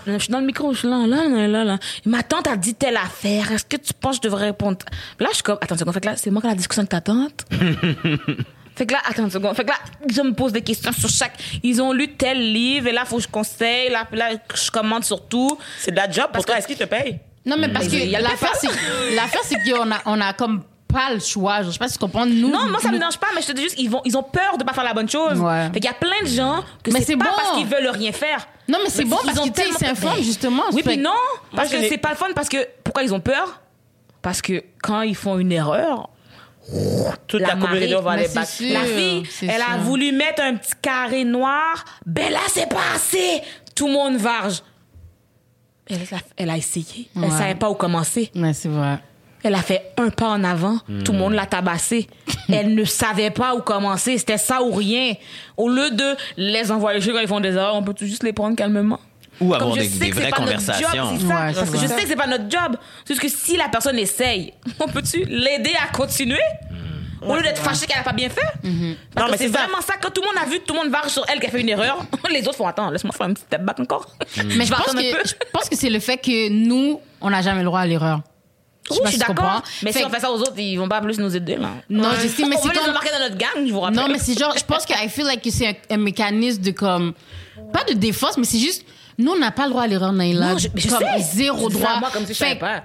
je suis dans le micro, je suis là, là, Naila, là. Ma tante a dit telle affaire. Est-ce que tu penses que je devrais répondre? Là, je suis comme, attends que là, c'est moi qui ai la discussion avec ta tante? fait que là, attends une seconde. Fait que là, je me pose des questions sur chaque. Ils ont lu tel livre et là, faut que je conseille. Là, là je commente sur tout. C'est de la job pour Parce toi. que- Est-ce qu'ils te payent? Non, mais parce Mais que l'affaire, c'est, l'affaire, c'est qu'on a, on a comme pas le choix. Je sais pas si tu comprends. Nous, Non, moi, ça me nous- dérange pas, mais je te dis juste, ils, vont, ils ont peur de pas faire la bonne chose. Ouais. Fait qu'il y a plein de gens que Mais c'est c'est pas bon. parce qu'ils veulent rien faire. Non, mais c'est bon parce ont qu'ils tellement- s'informent, justement. Oui, que- non, parce que c'est pas le fun, parce que pourquoi ils ont peur? Parce que quand ils font une erreur, Toute La la, communauté va mais les battre. la fille, elle a voulu mettre un petit carré noir, ben là, c'est pas assez. Tout le monde varge. Elle, a- elle a essayé. Elle Ouais. savait pas où commencer. Ouais, c'est vrai. Elle a fait un pas en avant. Tout le monde l'a tabassé. Elle ne savait pas où commencer. C'était ça ou rien. Au lieu de les envoyer chez quand ils font des erreurs, on peut juste les prendre calmement? Ou Comme avoir je des, sais des vraies pas notre conversations. job, ça. Ouais, Parce que je sais que c'est pas notre job. C'est juste que si la personne essaye, on peut-tu l'aider à continuer? Au lieu d'être fâché qu'elle a pas bien fait? Parce Non, que mais c'est vraiment ça. Quand tout le monde a vu, tout le monde va sur elle qui a fait une erreur. Les autres font attends, laisse-moi faire un petit step back encore. Mais je pense, que, je pense que c'est le fait que nous, on n'a jamais le droit à l'erreur. Oui, sais pas je suis d'accord. Mais si on fait ça aux autres, ils vont pas plus nous aider, là. Non, je sais, mais on c'est comme- embarquer dans notre gang, je vous rappelle. Non, mais c'est genre, je pense que I feel like que c'est un, un mécanisme de comme, pas de défense, mais c'est juste, nous, on n'a pas le droit à l'erreur, Naïla. Non, je, je comme sais. zéro droit. à Moi, comme si je savais pas.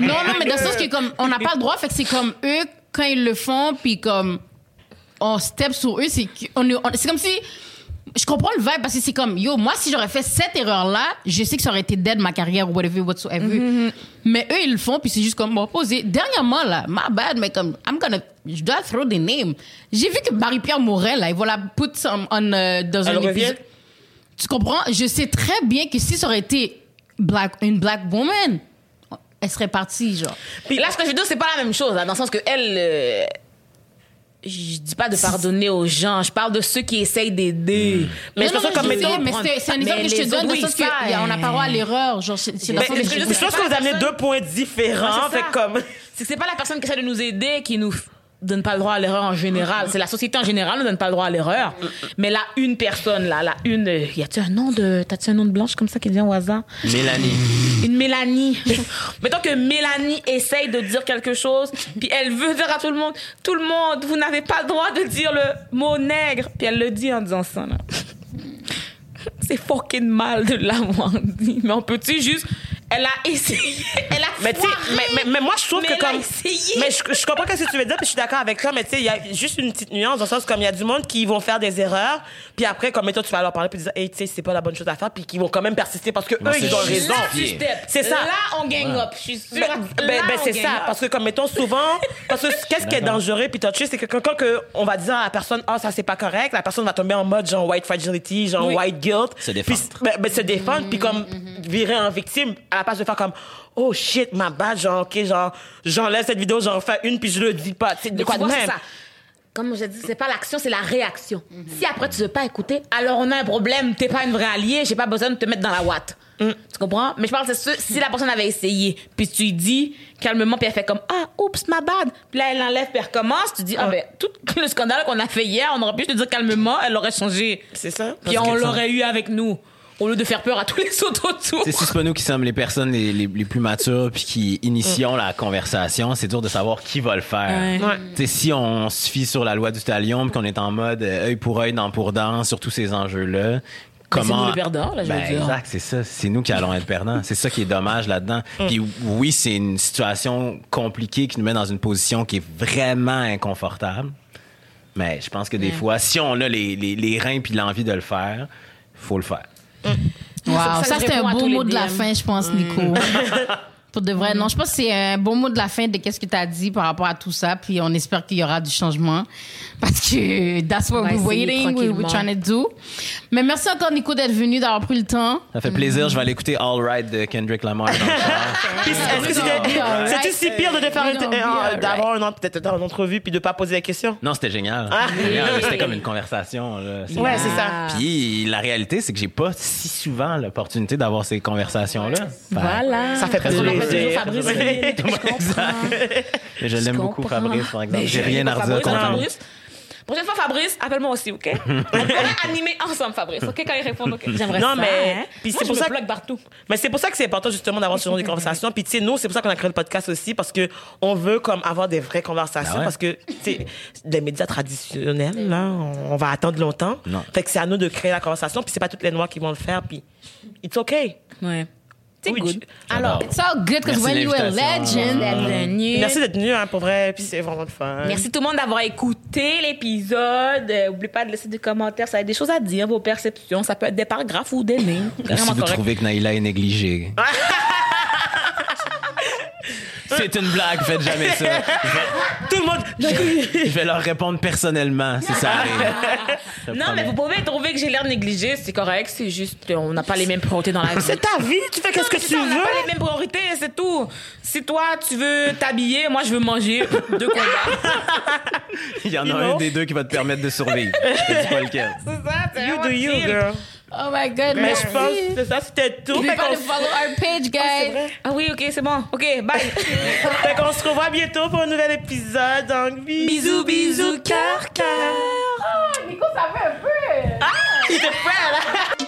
Non, non, mais dans le sens que comme, on n'a pas le droit, fait que c'est comme eux, quand ils le font, puis comme, on step sur eux, c'est on est- on- c'est comme si, je comprends le vibe parce que c'est comme, yo, moi, si j'aurais fait cette erreur-là, je sais que ça aurait été dead ma carrière ou whatever, whatsoever. Mais eux, ils le font, puis c'est juste comme, bon, posé. Dernièrement, là, my bad, mais comme, I'm gonna, je dois throw des names. J'ai vu que Marie-Pierre Morel, là, ils vont la put some on, euh, dans Elle un revient? épisode. Tu comprends? Je sais très bien que si ça aurait été black, une black woman, elle serait partie, genre. Puis là, ce que je dire, c'est pas la même chose, là, dans le sens que elle. euh, je dis pas de pardonner aux gens, je parle de ceux qui essayent d'aider. Mais je Non, pense non, que comme sais, mais c'est un exemple que je te donne, le sens ça, qu'on n'a pas droit à l'erreur. Genre, c'est c'est Mais que que je je- dis, je c'est pense que vous amenez deux points différents. Ouais, c'est fait comme. C'est que c'est pas la personne qui essaie de nous aider qui nous donne pas le droit à l'erreur en général. C'est la société en général ne donne pas le droit à l'erreur. Mais là, une personne, là, la une, euh, y a-tu un nom de, t'as-tu un nom de blanche comme ça qui vient au hasard? Mélanie. Une Mélanie. Mettons que Mélanie essaye de dire quelque chose, puis elle veut dire à tout le monde, tout le monde, vous n'avez pas le droit de dire le mot nègre. Puis elle le dit en disant ça, là. C'est fucking mal de l'avoir dit. Mais on peut-tu juste. Elle a essayé. Elle a Mais tu sais, foiré. mais, mais, mais moi je trouve Mais que elle a comme. essayé. Mais je, je comprends ce que tu veux dire, puis je suis d'accord avec toi, mais tu sais, il y a juste une petite nuance dans le sens comme il y a du monde qui vont faire des erreurs, puis après, comme mettons, tu vas leur parler, puis dire, hey, tu sais, c'est pas la bonne chose à faire, puis qui vont quand même persister parce que eux, ils ont raison. C'est ça. Là, on gang up. Je suis sûre. Ben, ben, ben, c'est ça, up. parce que comme mettons souvent, parce que qu'est-ce qui est dangereux puis touché, c'est que quand, quand que on va dire à la personne, ah ça c'est pas correct, la personne va tomber en mode genre white fragility, genre Oui. white guilt, Se défendre. puis ben, ben, se défendre, puis comme virer en victime à la place de faire comme oh shit ma bad, genre ok genre j'enlève cette vidéo, j'en fais une puis je le dis pas, tu sais, de quoi de même. c'est ça. Comme je dis, c'est pas l'action, c'est la réaction. Si après tu veux pas écouter, alors on a un problème. T'es pas une vraie alliée, j'ai pas besoin de te mettre dans la ouate. Tu comprends? Mais je parle, c'est si la personne avait essayé, puis tu lui dis calmement, puis elle fait comme Ah, oups, ma bad. Puis là, elle enlève, puis elle recommence. Tu dis Ah, ben, tout le scandale qu'on a fait hier, on aurait pu te dire calmement, elle aurait changé. C'est ça. Puis on l'aurait eu avec nous. Au lieu de faire peur à tous les autres autour. C'est pas nous qui sommes les personnes les, les, les plus matures puis qui initions la conversation, c'est dur de savoir qui va le faire. Ouais. Ouais. Tu sais, si on se fie sur la loi du talion puis qu'on est en mode euh, œil pour œil, dent pour dent sur tous ces enjeux-là, Ben, c'est comment nous les perdants, là, je veux Ben, dire. Exact, c'est ça. C'est nous qui allons être perdants. C'est ça qui est dommage là-dedans. Puis oui, c'est une situation compliquée qui nous met dans une position qui est vraiment inconfortable. Mais je pense que des fois, si on a les, les, les reins puis l'envie de le faire, faut le faire. Wow, ça ça, c'est un beau mot de la fin, je pense, Nico. Pour de vrai, non, je pense que c'est un bon mot de la fin de qu'est-ce que tu as dit par rapport à tout ça. Puis on espère qu'il y aura du changement. Parce que that's what we're waiting, we- we're trying to do. Mais merci encore, Nico, d'être venu, d'avoir pris le temps. Ça fait plaisir. Je vais aller écouter All Right de Kendrick Lamar c'était si pire de d'avoir une, peut-être dans une entrevue puis de pas poser la question? Non, c'était génial. Génial, C'était comme une conversation. Ouais, c'est ça. Puis la réalité, c'est que j'ai pas si souvent l'opportunité d'avoir ces conversations-là. Voilà. Ça fait plaisir. Toujours Fabrice. Je comprends. Mais je l'aime beaucoup. Fabrice, par exemple. J'ai rien à redire contre lui. Prochaine fois, Fabrice, appelle-moi aussi, OK? On pourrait animer ensemble, Fabrice, OK? Quand il répond, OK? J'aimerais Non, ça. mais- hein? puis Moi, c'est pour ça que- bloque partout. Mais c'est pour ça que c'est important justement d'avoir ce genre de conversations. Puis tu sais, nous, c'est pour ça qu'on a créé le podcast aussi parce que on veut comme avoir des vraies conversations Ah ouais? parce que tu sais, des médias traditionnels là, on, va attendre longtemps. Non. Fait que c'est à nous de créer la conversation. Puis c'est pas toutes les noirs qui vont le faire. Puis it's okay. Ouais. C'est good. Alors, It's all good because Merci when you're a l'invitation. legend. Merci d'être venu hein, pour vrai. Puis c'est vraiment le fun. Merci tout le monde d'avoir écouté l'épisode. Euh, N'oubliez pas de laisser des commentaires. Ça a des choses à dire, vos perceptions. Ça peut être des paragraphes ou des lignes. Si vous correct. trouvez que Naïla est négligée. C'est une blague, faites jamais ça. Tout le monde. Je vais leur répondre personnellement si ça arrive. Non, promets. mais vous pouvez trouver que j'ai l'air négligée. C'est correct. C'est juste, on n'a pas les mêmes priorités dans la vie. C'est ta vie. Tu fais qu'est-ce que tu ça, On n'a veux. pas les mêmes priorités, c'est tout. Si toi, tu veux t'habiller, moi, je veux manger. Deux combats. Il y en a You un know? des deux qui va te permettre de survivre. Je te dis pas lequel. C'est ça, c'est You do you, girl. Oh my God, Mais je pense que ça, c'était tout. N'oubliez Fait pas de follow our page, guys. Ah oui, ok, c'est bon. Ok, bye. fait qu'on se revoit bientôt pour un nouvel épisode. Donc, bisous, bisous, cœur, cœur. Nico, ça fait un peu. Il était prêt, là.